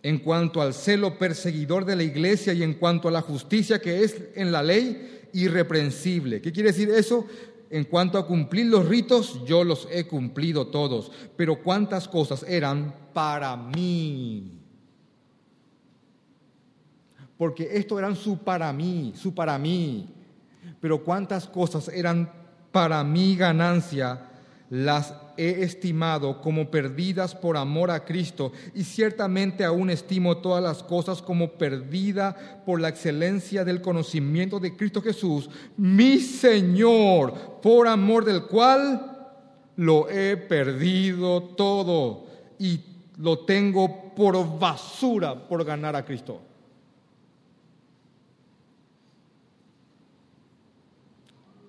En cuanto al celo perseguidor de la iglesia y en cuanto a la justicia que es en la ley, irreprensible. ¿Qué quiere decir eso? En cuanto a cumplir los ritos, yo los he cumplido todos, pero cuántas cosas eran para mí porque esto eran su para mí, su para mí. Pero cuántas cosas eran para mi ganancia, las he estimado como perdidas por amor a Cristo y ciertamente aún estimo todas las cosas como perdida por la excelencia del conocimiento de Cristo Jesús, mi Señor, por amor del cual lo he perdido todo y lo tengo por basura por ganar a Cristo.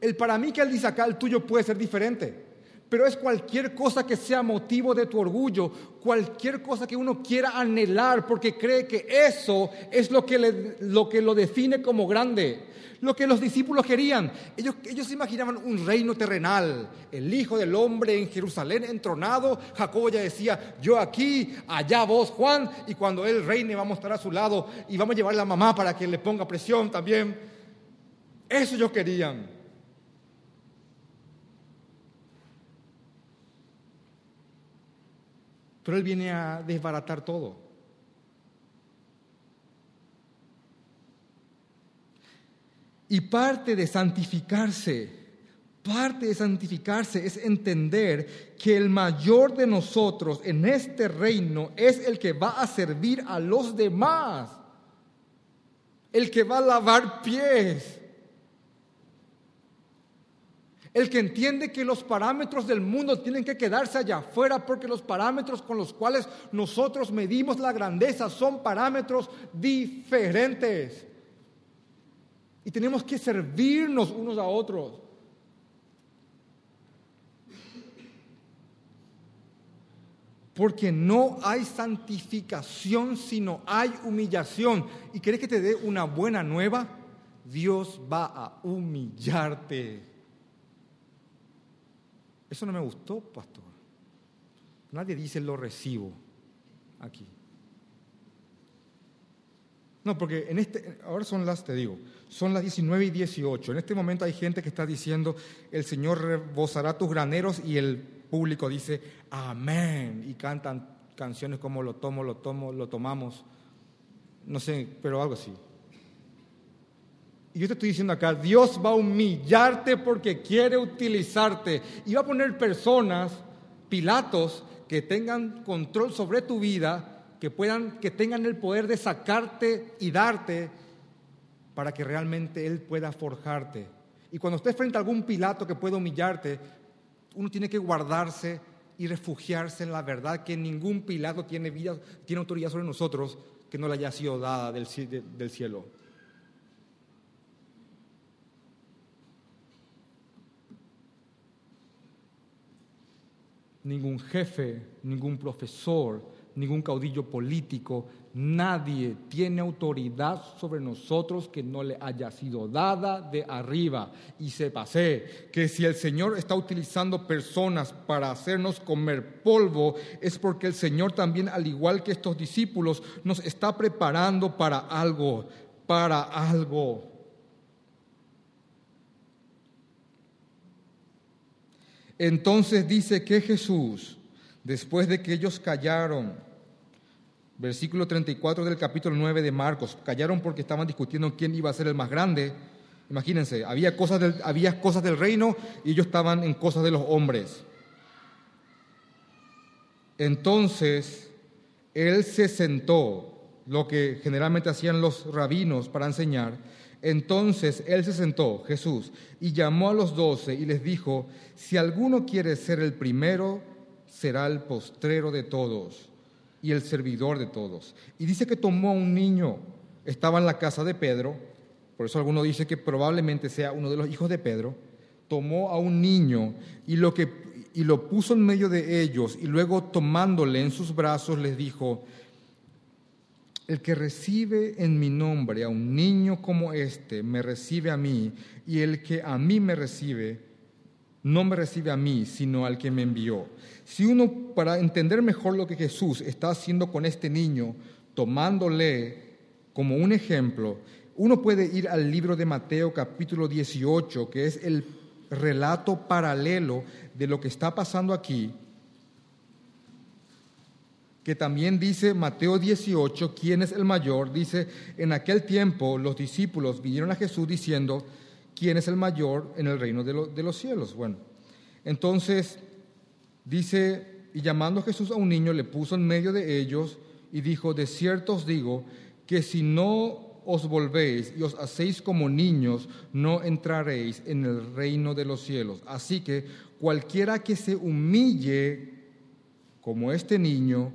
El para mí que él dice acá, el tuyo puede ser diferente. Pero es cualquier cosa que sea motivo de tu orgullo, cualquier cosa que uno quiera anhelar porque cree que eso es lo que, lo, que lo define como grande. Lo que los discípulos querían. Ellos, ellos imaginaban un reino terrenal. El Hijo del Hombre en Jerusalén entronado. Jacobo ya decía, yo aquí, allá vos, Juan. Y cuando él reine vamos a estar a su lado y vamos a llevar a la mamá para que le ponga presión también. Eso ellos querían. Pero Él viene a desbaratar todo. Y parte de santificarse, parte de santificarse es entender que el mayor de nosotros en este reino es el que va a servir a los demás, el que va a lavar pies, el que entiende que los parámetros del mundo tienen que quedarse allá afuera porque los parámetros con los cuales nosotros medimos la grandeza son parámetros diferentes. Y tenemos que servirnos unos a otros. Porque no hay santificación, sino hay humillación. ¿Y querés que te dé una buena nueva? Dios va a humillarte. Eso no me gustó, pastor. Nadie dice lo recibo aquí. No, porque en este, ahora son las, te digo, son las 19 y 18. En este momento hay gente que está diciendo, el Señor rebosará tus graneros y el público dice, amén. Y cantan canciones como lo tomo, lo tomo, lo tomamos. No sé, pero algo así. Y yo te estoy diciendo acá, Dios va a humillarte porque quiere utilizarte y va a poner personas, Pilatos, que tengan control sobre tu vida, que puedan, que tengan el poder de sacarte y darte para que realmente Él pueda forjarte. Y cuando estés frente a algún Pilato que pueda humillarte, uno tiene que guardarse y refugiarse en la verdad que ningún Pilato tiene, vida, autoridad sobre nosotros que no le haya sido dada del, del cielo. Ningún jefe, ningún profesor, ningún caudillo político, nadie tiene autoridad sobre nosotros que no le haya sido dada de arriba. Y sépase que si el Señor está utilizando personas para hacernos comer polvo, es porque el Señor también, al igual que estos discípulos, nos está preparando para algo, para algo. Entonces dice que Jesús, después de que ellos callaron, versículo 34 del capítulo 9 de Marcos, callaron porque estaban discutiendo quién iba a ser el más grande. Imagínense, había cosas del, había cosas del reino y ellos estaban en cosas de los hombres. Entonces, él se sentó, lo que generalmente hacían los rabinos para enseñar, entonces él se sentó, Jesús, y llamó a los doce y les dijo, si alguno quiere ser el primero, será el postrero de todos y el servidor de todos. Y dice que tomó a un niño, estaba en la casa de Pedro, por eso alguno dice que probablemente sea uno de los hijos de Pedro, tomó a un niño y lo, que, y lo puso en medio de ellos y luego tomándole en sus brazos les dijo, el que recibe en mi nombre a un niño como este, me recibe a mí, y el que a mí me recibe, no me recibe a mí, sino al que me envió. Si uno, para entender mejor lo que Jesús está haciendo con este niño, tomándole como un ejemplo, uno puede ir al libro de Mateo capítulo 18, que es el relato paralelo de lo que está pasando aquí, que también dice Mateo 18, ¿quién es el mayor? Dice, en aquel tiempo los discípulos vinieron a Jesús diciendo, ¿quién es el mayor en el reino de, de los cielos? Bueno, entonces dice, y llamando a Jesús a un niño, le puso en medio de ellos y dijo, de cierto os digo que si no os volvéis y os hacéis como niños, no entraréis en el reino de los cielos. Así que cualquiera que se humille como este niño,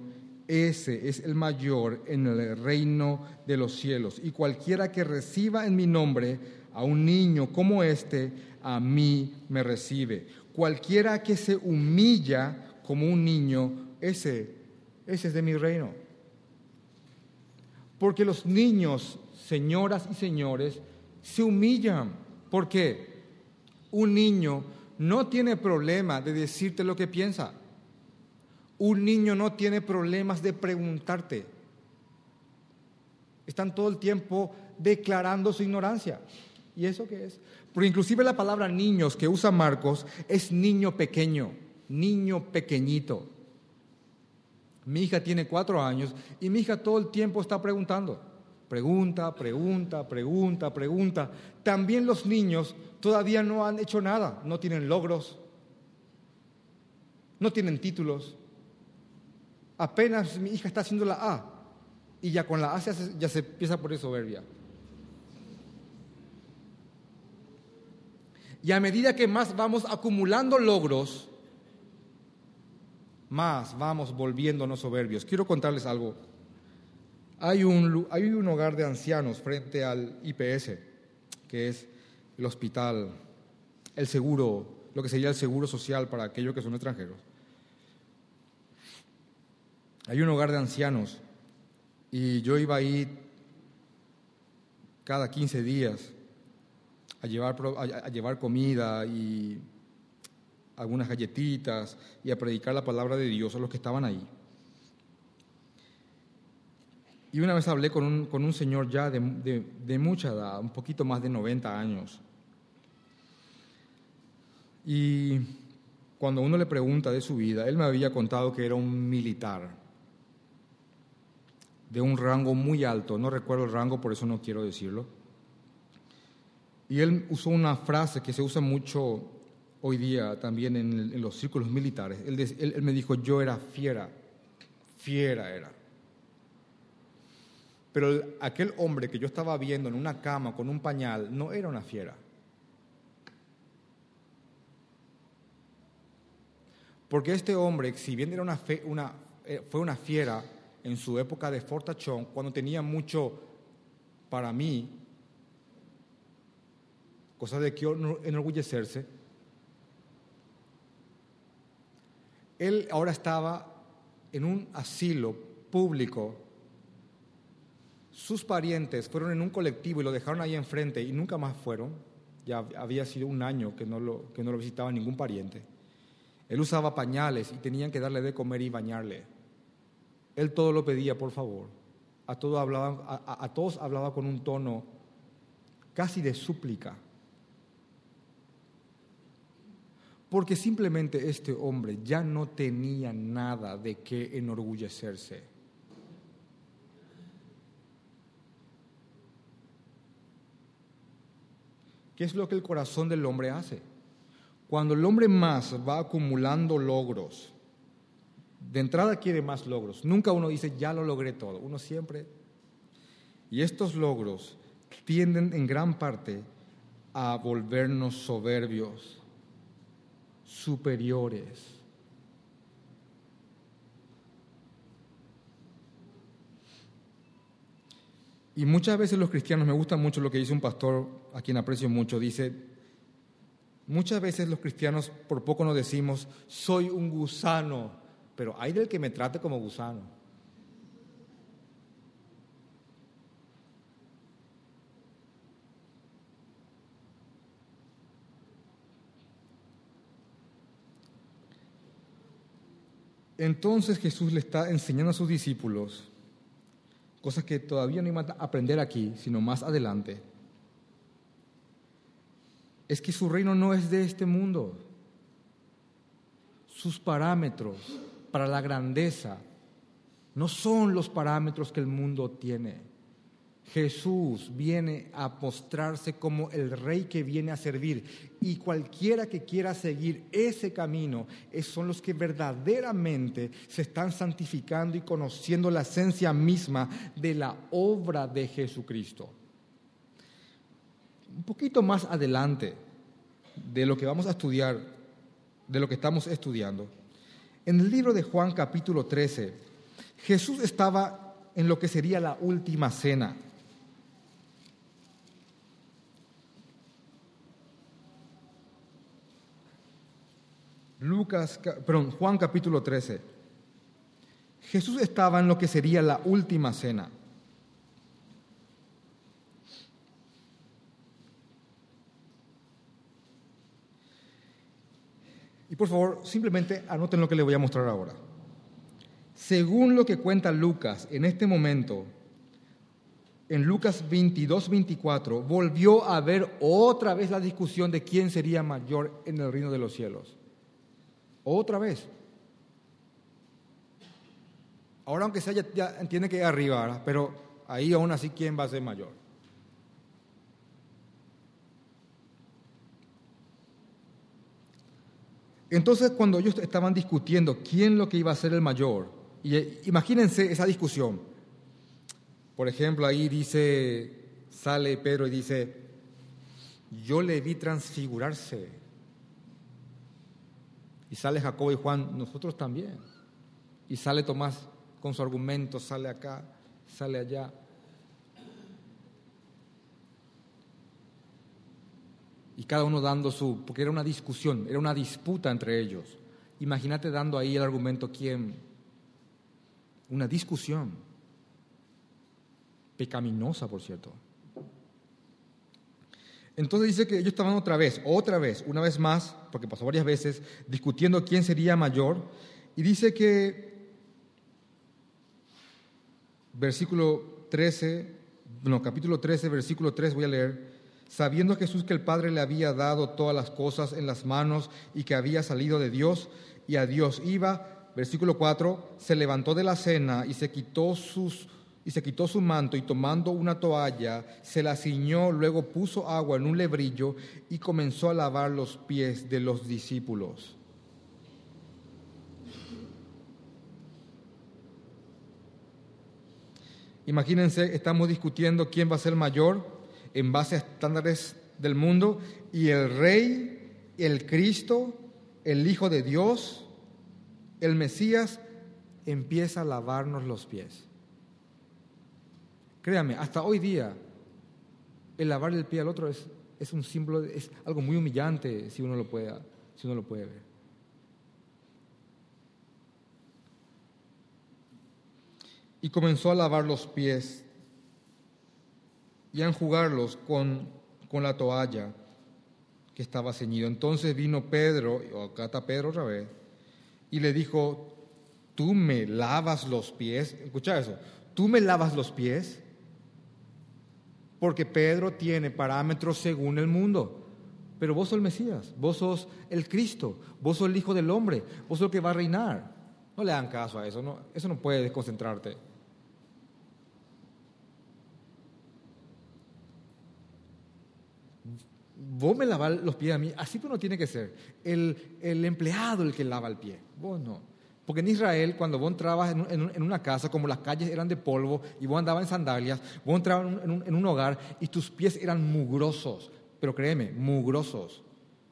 ese es el mayor en el reino de los cielos. Y cualquiera que reciba en mi nombre a un niño como este, a mí me recibe. Cualquiera que se humilla como un niño, ese, ese es de mi reino. Porque los niños, señoras y señores, se humillan. ¿Por qué? Un niño no tiene problema de decirte lo que piensa. Un niño no tiene problemas de preguntarte. Están todo el tiempo declarando su ignorancia. ¿Y eso qué es? Porque inclusive la palabra niños que usa Marcos es niño pequeño, niño pequeñito. Mi hija tiene cuatro años y mi hija todo el tiempo está preguntando. Pregunta, pregunta, pregunta, pregunta. También los niños todavía no han hecho nada, no tienen logros, no tienen títulos, Apenas mi hija está haciendo la A y ya con la A ya se empieza por soberbia. Y a medida que más vamos acumulando logros, más vamos volviéndonos soberbios. Quiero contarles algo. Hay un, hay un hogar de ancianos frente al IPS, que es el hospital, el seguro, lo que sería el seguro social para aquellos que son extranjeros. Hay un hogar de ancianos y yo iba ahí cada 15 días a llevar, a llevar comida y algunas galletitas y a predicar la palabra de Dios a los que estaban ahí. Y una vez hablé con un, con un señor ya de, de, mucha edad, un poquito más de 90 años. Y cuando uno le pregunta de su vida, él me había contado que era un militar de un rango muy alto, no recuerdo el rango, por eso no quiero decirlo. Y él usó una frase que se usa mucho hoy día también en, los círculos militares. Él, él me dijo, yo era fiera, fiera era. Pero aquel hombre que yo estaba viendo en una cama con un pañal no era una fiera. Porque este hombre, si bien era una, una eh, fue una fiera en su época de fortachón, cuando tenía mucho para mí, cosas de que enorgullecerse, él ahora estaba en un asilo público sus parientes fueron en un colectivo y lo dejaron ahí enfrente y nunca más fueron. Ya había sido un año que no lo, que no lo visitaba ningún pariente. Él usaba pañales y tenían que darle de comer y bañarle. Él todo lo pedía, por favor. A, hablaba, a todos hablaba con un tono casi de súplica. Porque simplemente este hombre ya no tenía nada de qué enorgullecerse. ¿Qué es lo que el corazón del hombre hace? Cuando el hombre más va acumulando logros, de entrada quiere más logros. Nunca uno dice, ya lo logré todo. Uno siempre... Y estos logros tienden en gran parte a volvernos soberbios, superiores Y muchas veces los cristianos, me gusta mucho lo que dice un pastor a quien aprecio mucho, dice, muchas veces los cristianos por poco nos decimos, soy un gusano, pero hay del que me trate como gusano. Entonces Jesús le está enseñando a sus discípulos cosas que todavía no iban a aprender aquí, sino más adelante, es que su reino no es de este mundo. Sus parámetros para la grandeza no son los parámetros que el mundo tiene. Jesús viene a postrarse como el rey que viene a servir y cualquiera que quiera seguir ese camino son los que verdaderamente se están santificando y conociendo la esencia misma de la obra de Jesucristo. Un poquito más adelante de lo que vamos a estudiar, de lo que estamos estudiando, en el libro de Juan capítulo 13, Jesús estaba en lo que sería la última cena. Lucas, perdón, Juan capítulo 13. Jesús estaba en lo que sería la última cena. Y por favor, simplemente anoten lo que les voy a mostrar ahora. Según lo que cuenta Lucas en este momento, en Lucas 22, 24, volvió a haber otra vez la discusión de quién sería mayor en el reino de los cielos. Otra vez. Ahora aunque sea ya, entiende que arriba, pero ahí aún así quién va a ser mayor. Entonces cuando ellos estaban discutiendo quién lo que iba a ser el mayor, y eh, imagínense esa discusión. Por ejemplo, ahí dice, sale Pedro y dice, yo le vi transfigurarse y sale Jacobo y Juan, nosotros también. Y sale Tomás con su argumento, sale acá, sale allá. Y cada uno dando su, porque era una discusión, era una disputa entre ellos. Imagínate dando ahí el argumento quién. Una discusión. Pecaminosa, por cierto. Entonces dice que ellos estaban otra vez, otra vez, una vez más, porque pasó varias veces, discutiendo quién sería mayor. Y dice que, versículo 13, no, capítulo 13, versículo 3 voy a leer, sabiendo Jesús que el Padre le había dado todas las cosas en las manos y que había salido de Dios y a Dios iba, versículo 4, se levantó de la cena y se quitó sus y se quitó su manto y tomando una toalla, se la ciñó, luego puso agua en un lebrillo y comenzó a lavar los pies de los discípulos. Imagínense, estamos discutiendo quién va a ser mayor en base a estándares del mundo y el rey, el Cristo, el Hijo de Dios, el Mesías, empieza a lavarnos los pies. Créame, hasta hoy día, el lavarle el pie al otro es, es un símbolo, es algo muy humillante si uno lo puede, si uno lo puede ver. y comenzó a lavar los pies y a enjugarlos con, con la toalla que estaba ceñido. Entonces vino Pedro, acá está Pedro otra vez, y le dijo, tú me lavas los pies. Escucha eso, tú me lavas los pies. Porque Pedro tiene parámetros según el mundo. Pero vos sos el Mesías, vos sos el Cristo, vos sos el Hijo del Hombre, vos sos el que va a reinar. No le dan caso a eso, no, eso no puede desconcentrarte. Vos me lavas los pies a mí, así pues no tiene que ser. El, el, empleado el que lava el pie, vos no. Porque en Israel, cuando vos entrabas en, en, una casa, como las calles eran de polvo y vos andabas en sandalias, vos entrabas en un, en un hogar y tus pies eran mugrosos, pero créeme, mugrosos.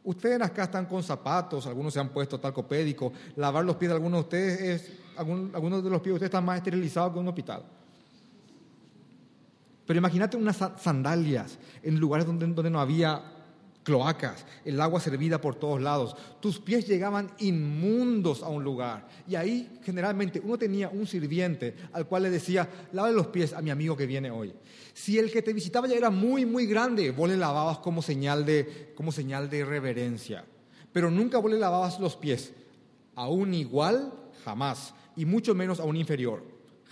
Ustedes acá están con zapatos, algunos se han puesto talcopédico, lavar los pies de algunos de ustedes es, algunos de los pies de ustedes están más esterilizados que un hospital. Pero imagínate unas sandalias en lugares donde, donde no había cloacas, el agua servida por todos lados. Tus pies llegaban inmundos a un lugar. Y ahí generalmente uno tenía un sirviente al cual le decía, lave los pies a mi amigo que viene hoy. Si el que te visitaba ya era muy, muy grande, vos le lavabas como señal de, como señal de reverencia. Pero nunca vos le lavabas los pies. A un igual, jamás. Y mucho menos a un inferior.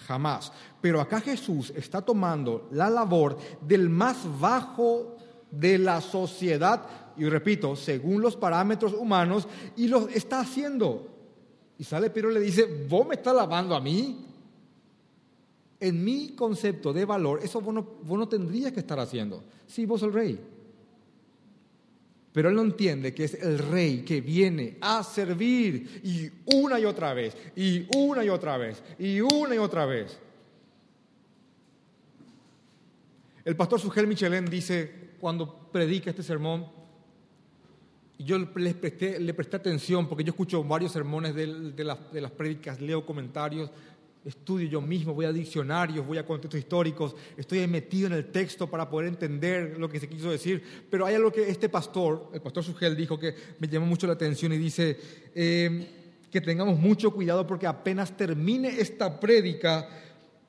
Jamás. Pero acá Jesús está tomando la labor del más bajo de la sociedad, y repito, según los parámetros humanos, y lo está haciendo. Y sale Pedro y le dice, vos me estás lavando a mí. En mi concepto de valor, eso vos no, vos no tendrías que estar haciendo. Sí, vos el rey. Pero él no entiende que es el rey que viene a servir y una y otra vez, y una y otra vez, y una y otra vez. El pastor Sugel Michelén dice, cuando predica este sermón, yo le presté, le presté atención porque yo escucho varios sermones de, de, las, de las prédicas, leo comentarios, estudio yo mismo, voy a diccionarios, voy a contextos históricos, estoy metido en el texto para poder entender lo que se quiso decir. Pero hay algo que este pastor, el pastor Sugel, dijo que me llamó mucho la atención y dice eh, que tengamos mucho cuidado porque apenas termine esta prédica,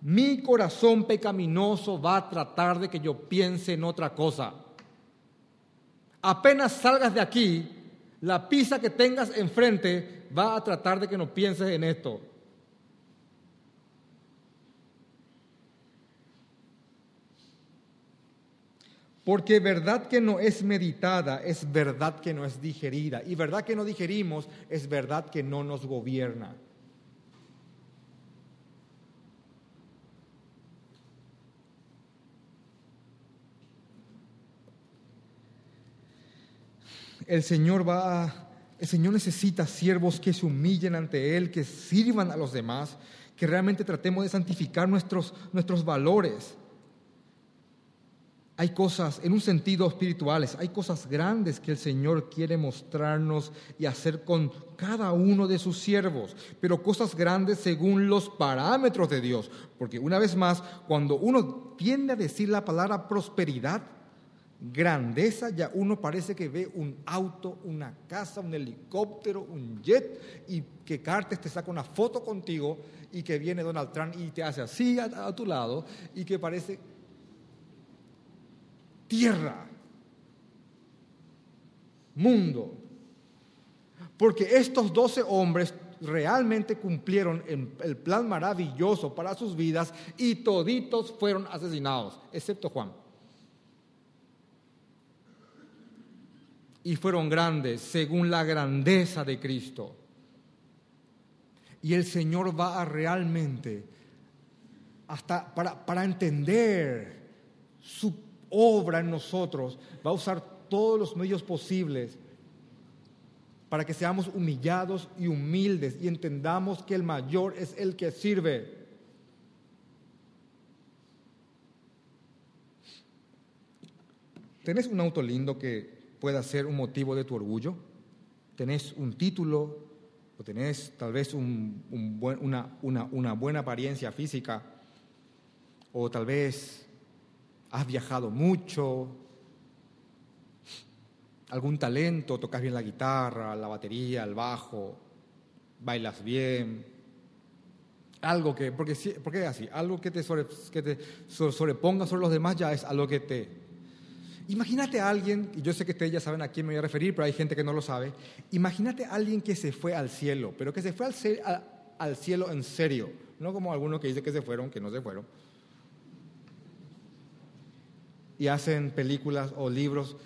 mi corazón pecaminoso va a tratar de que yo piense en otra cosa apenas salgas de aquí, la pizza que tengas enfrente va a tratar de que no pienses en esto. Porque verdad que no es meditada, es verdad que no es digerida. Y verdad que no digerimos, es verdad que no nos gobierna. El Señor va el Señor necesita siervos que se humillen ante Él, que sirvan a los demás, que realmente tratemos de santificar nuestros, nuestros valores. Hay cosas, en un sentido espirituales, hay cosas grandes que el Señor quiere mostrarnos y hacer con cada uno de sus siervos, pero cosas grandes según los parámetros de Dios. Porque una vez más, cuando uno tiende a decir la palabra prosperidad, grandeza, ya uno parece que ve un auto, una casa, un helicóptero, un jet, y que Cartes te saca una foto contigo y que viene Donald Trump y te hace así a, tu lado y que parece tierra, mundo. Porque estos doce hombres realmente cumplieron el plan maravilloso para sus vidas y toditos fueron asesinados, excepto Juan. Y fueron grandes según la grandeza de Cristo. Y el Señor va a realmente hasta para, para entender su obra en nosotros, va a usar todos los medios posibles para que seamos humillados y humildes y entendamos que el mayor es el que sirve. ¿Tenés un auto lindo que pueda ser un motivo de tu orgullo? ¿Tenés un título o tenés tal vez una, buena apariencia física? ¿O tal vez has viajado mucho? ¿Algún talento? ¿Tocas bien la guitarra, la batería, el bajo? ¿Bailas bien? Algo que, porque, porque así, algo que te, que te sobreponga sobre los demás ya es algo que te Imagínate a alguien, y yo sé que ustedes ya saben a quién me voy a referir, pero hay gente que no lo sabe. Imagínate a alguien que se fue al cielo, pero que se fue al, cielo en serio, no como algunos que dicen que se fueron, que no se fueron. Y hacen películas o libros,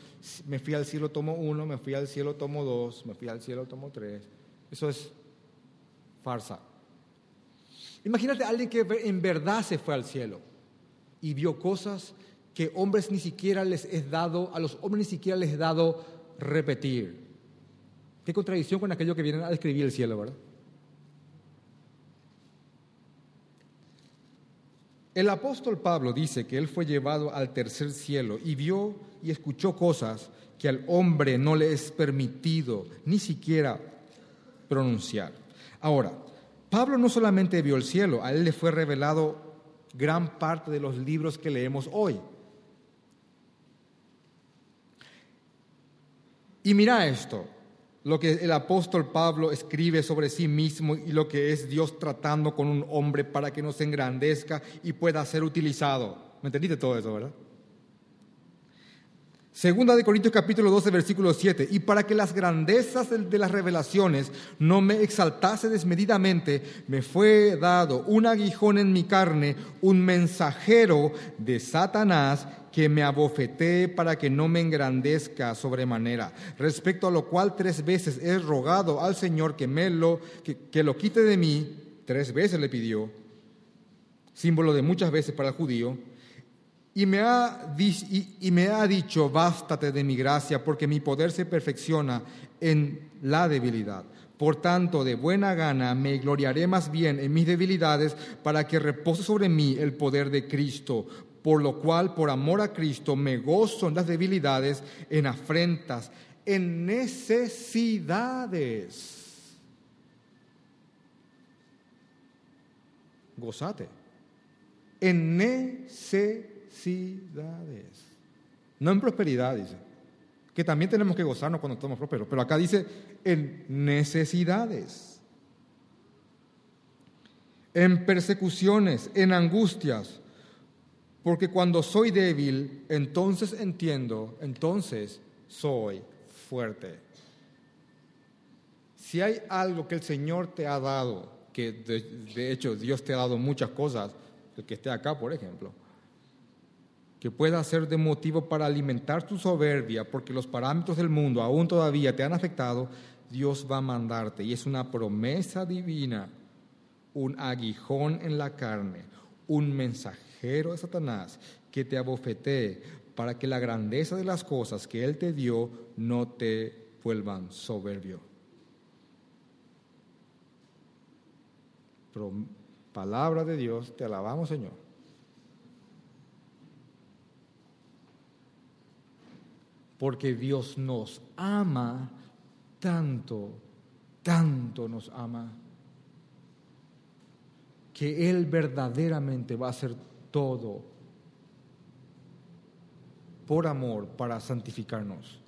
me fui al cielo, tomo uno, me fui al cielo, tomo dos, me fui al cielo, tomo tres. Eso es farsa. Imagínate a alguien que en verdad se fue al cielo y vio cosas que hombres ni siquiera les es dado, a los hombres ni siquiera les es dado repetir. Qué contradicción con aquello que vienen a describir el cielo, ¿verdad? El apóstol Pablo dice que él fue llevado al tercer cielo y vio y escuchó cosas que al hombre no le es permitido ni siquiera pronunciar. Ahora, Pablo no solamente vio el cielo, a él le fue revelado gran parte de los libros que leemos hoy. Y mira esto, lo que el apóstol Pablo escribe sobre sí mismo y lo que es Dios tratando con un hombre para que no se engrandezca y pueda ser utilizado. ¿Me entendiste todo eso, verdad? Segunda de Corintios capítulo 12, versículo 7. Y para que las grandezas de las revelaciones no me exaltase desmedidamente, me fue dado un aguijón en mi carne, un mensajero de Satanás que me abofetee para que no me engrandezca sobremanera. Respecto a lo cual tres veces he rogado al Señor que me lo, que, lo quite de mí, tres veces le pidió, símbolo de muchas veces para el judío, y me, ha, y me ha dicho, bástate de mi gracia, porque mi poder se perfecciona en la debilidad. Por tanto, de buena gana me gloriaré más bien en mis debilidades para que repose sobre mí el poder de Cristo por lo cual por amor a Cristo me gozo en las debilidades, en afrentas, en necesidades. Gozate. En necesidades. No en prosperidad, dice. Que también tenemos que gozarnos cuando estamos prósperos. Pero acá dice en necesidades. En persecuciones, en angustias porque cuando soy débil, entonces entiendo, entonces soy fuerte. Si hay algo que el Señor te ha dado, que de, hecho Dios te ha dado muchas cosas, el que esté acá, por ejemplo, que pueda ser de motivo para alimentar tu soberbia, porque los parámetros del mundo aún todavía te han afectado, Dios va a mandarte. Y es una promesa divina, un aguijón en la carne, un mensaje de Satanás que te abofetee para que la grandeza de las cosas que Él te dio no te vuelvan soberbio. palabra de Dios, te alabamos Señor. Porque Dios nos ama tanto, tanto nos ama, que Él verdaderamente va a ser todo por amor para santificarnos.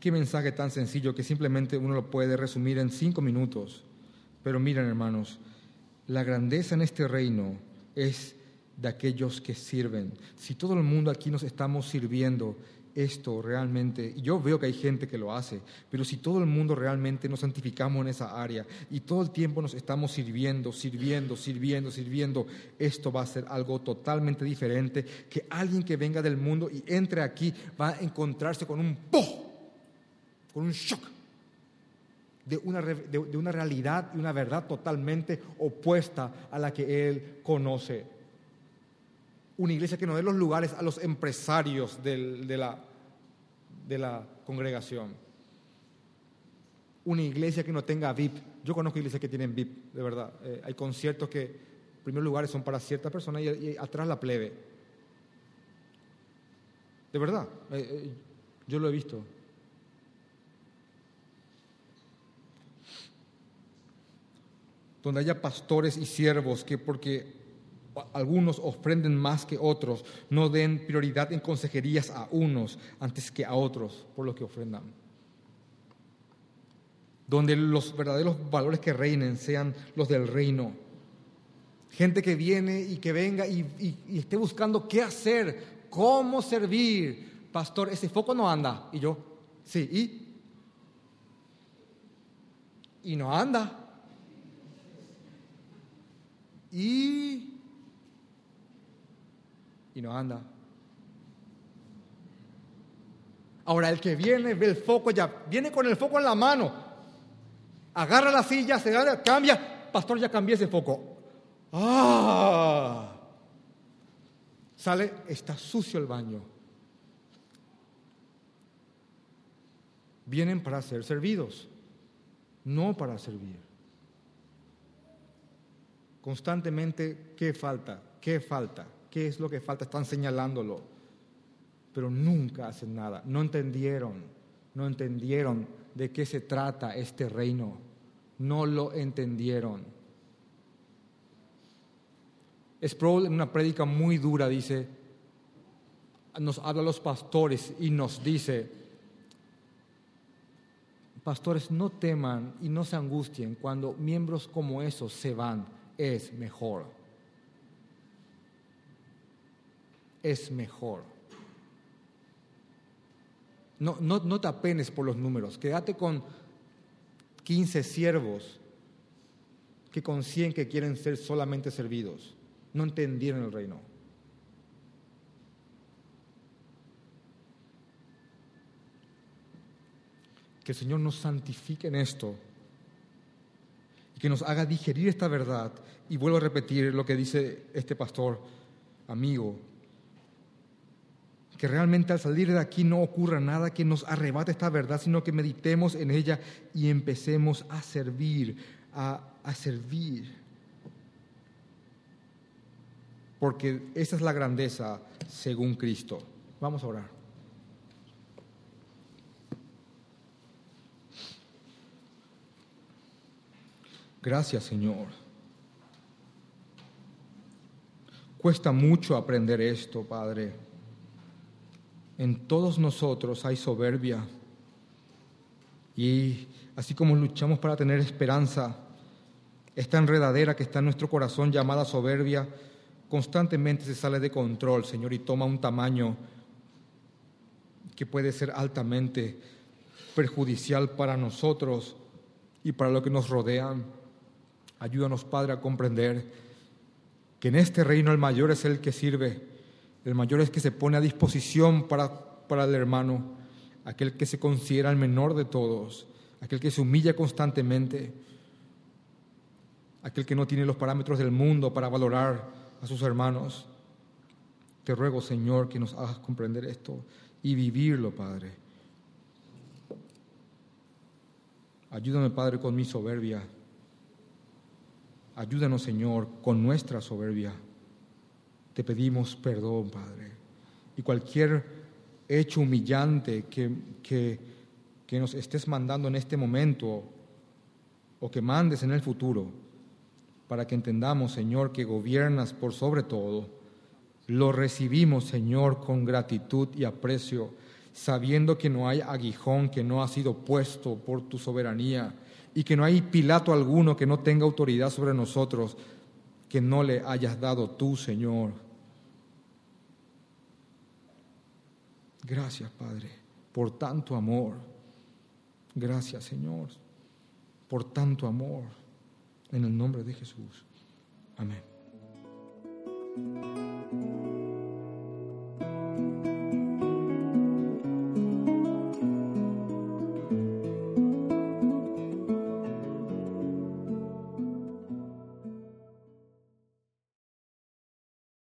Qué mensaje tan sencillo que simplemente uno lo puede resumir en cinco minutos. Pero miren, hermanos, la grandeza en este reino es de aquellos que sirven. Si todo el mundo aquí nos estamos sirviendo, esto realmente, yo veo que hay gente que lo hace, pero si todo el mundo realmente nos santificamos en esa área y todo el tiempo nos estamos sirviendo, sirviendo, sirviendo, sirviendo, esto va a ser algo totalmente diferente que alguien que venga del mundo y entre aquí va a encontrarse con un po, con un shock de una, de una realidad y una verdad totalmente opuesta a la que él conoce. Una iglesia que no dé los lugares a los empresarios del, de, la, de la congregación. Una iglesia que no tenga VIP. Yo conozco iglesias que tienen VIP, de verdad. Eh, hay conciertos que, en primer lugar, son para ciertas personas y, atrás la plebe. De verdad, eh, eh, yo lo he visto. Donde haya pastores y siervos que porque algunos ofrenden más que otros, no den prioridad en consejerías a unos antes que a otros por lo que ofrendan. Donde los verdaderos valores que reinen sean los del reino. Gente que viene y que venga y, y esté buscando qué hacer, cómo servir. Pastor, ese foco no anda. Y yo, sí, ¿y? Y no anda y, y no anda. Ahora el que viene ve el foco ya, viene con el foco en la mano, agarra la silla, se da, cambia, pastor ya cambié ese foco. ¡Ah! Sale, está sucio el baño. Vienen para ser servidos, no para servir constantemente qué falta, qué falta, qué es lo que falta, están señalándolo, pero nunca hacen nada, no entendieron, no entendieron de qué se trata este reino, no lo entendieron. Sproul en una prédica muy dura dice, nos habla a los pastores y nos dice, pastores no teman y no se angustien cuando miembros como esos se van es mejor. Es mejor. No, no, no te apenes por los números, quédate con 15 siervos que con 100 que quieren ser solamente servidos. No entendieron el reino. Que el Señor nos santifique en esto que nos haga digerir esta verdad. Y vuelvo a repetir lo que dice este pastor amigo, que realmente al salir de aquí no ocurra nada que nos arrebate esta verdad, sino que meditemos en ella y empecemos a servir, a, a servir. Porque esa es la grandeza según Cristo. Vamos a orar. Gracias, Señor. Cuesta mucho aprender esto, Padre. En todos nosotros hay soberbia. Y así como luchamos para tener esperanza, esta enredadera que está en nuestro corazón llamada soberbia, constantemente se sale de control, Señor, y toma un tamaño que puede ser altamente perjudicial para nosotros y para lo que nos rodean. Ayúdanos, Padre, a comprender que en este reino el mayor es el que sirve, el mayor es que se pone a disposición para, para el hermano, aquel que se considera el menor de todos, aquel que se humilla constantemente, aquel que no tiene los parámetros del mundo para valorar a sus hermanos. Te ruego, Señor, que nos hagas comprender esto y vivirlo, Padre. Ayúdame, Padre, con mi soberbia Ayúdanos, Señor, con nuestra soberbia. Te pedimos perdón, Padre. Y cualquier hecho humillante que, que, que nos estés mandando en este momento o que mandes en el futuro, para que entendamos, Señor, que gobiernas por sobre todo, lo recibimos, Señor, con gratitud y aprecio, sabiendo que no hay aguijón que no ha sido puesto por tu soberanía y que no hay Pilato alguno que no tenga autoridad sobre nosotros que no le hayas dado tú, Señor. Gracias, Padre, por tanto amor. Gracias, Señor, por tanto amor. En el nombre de Jesús. Amén.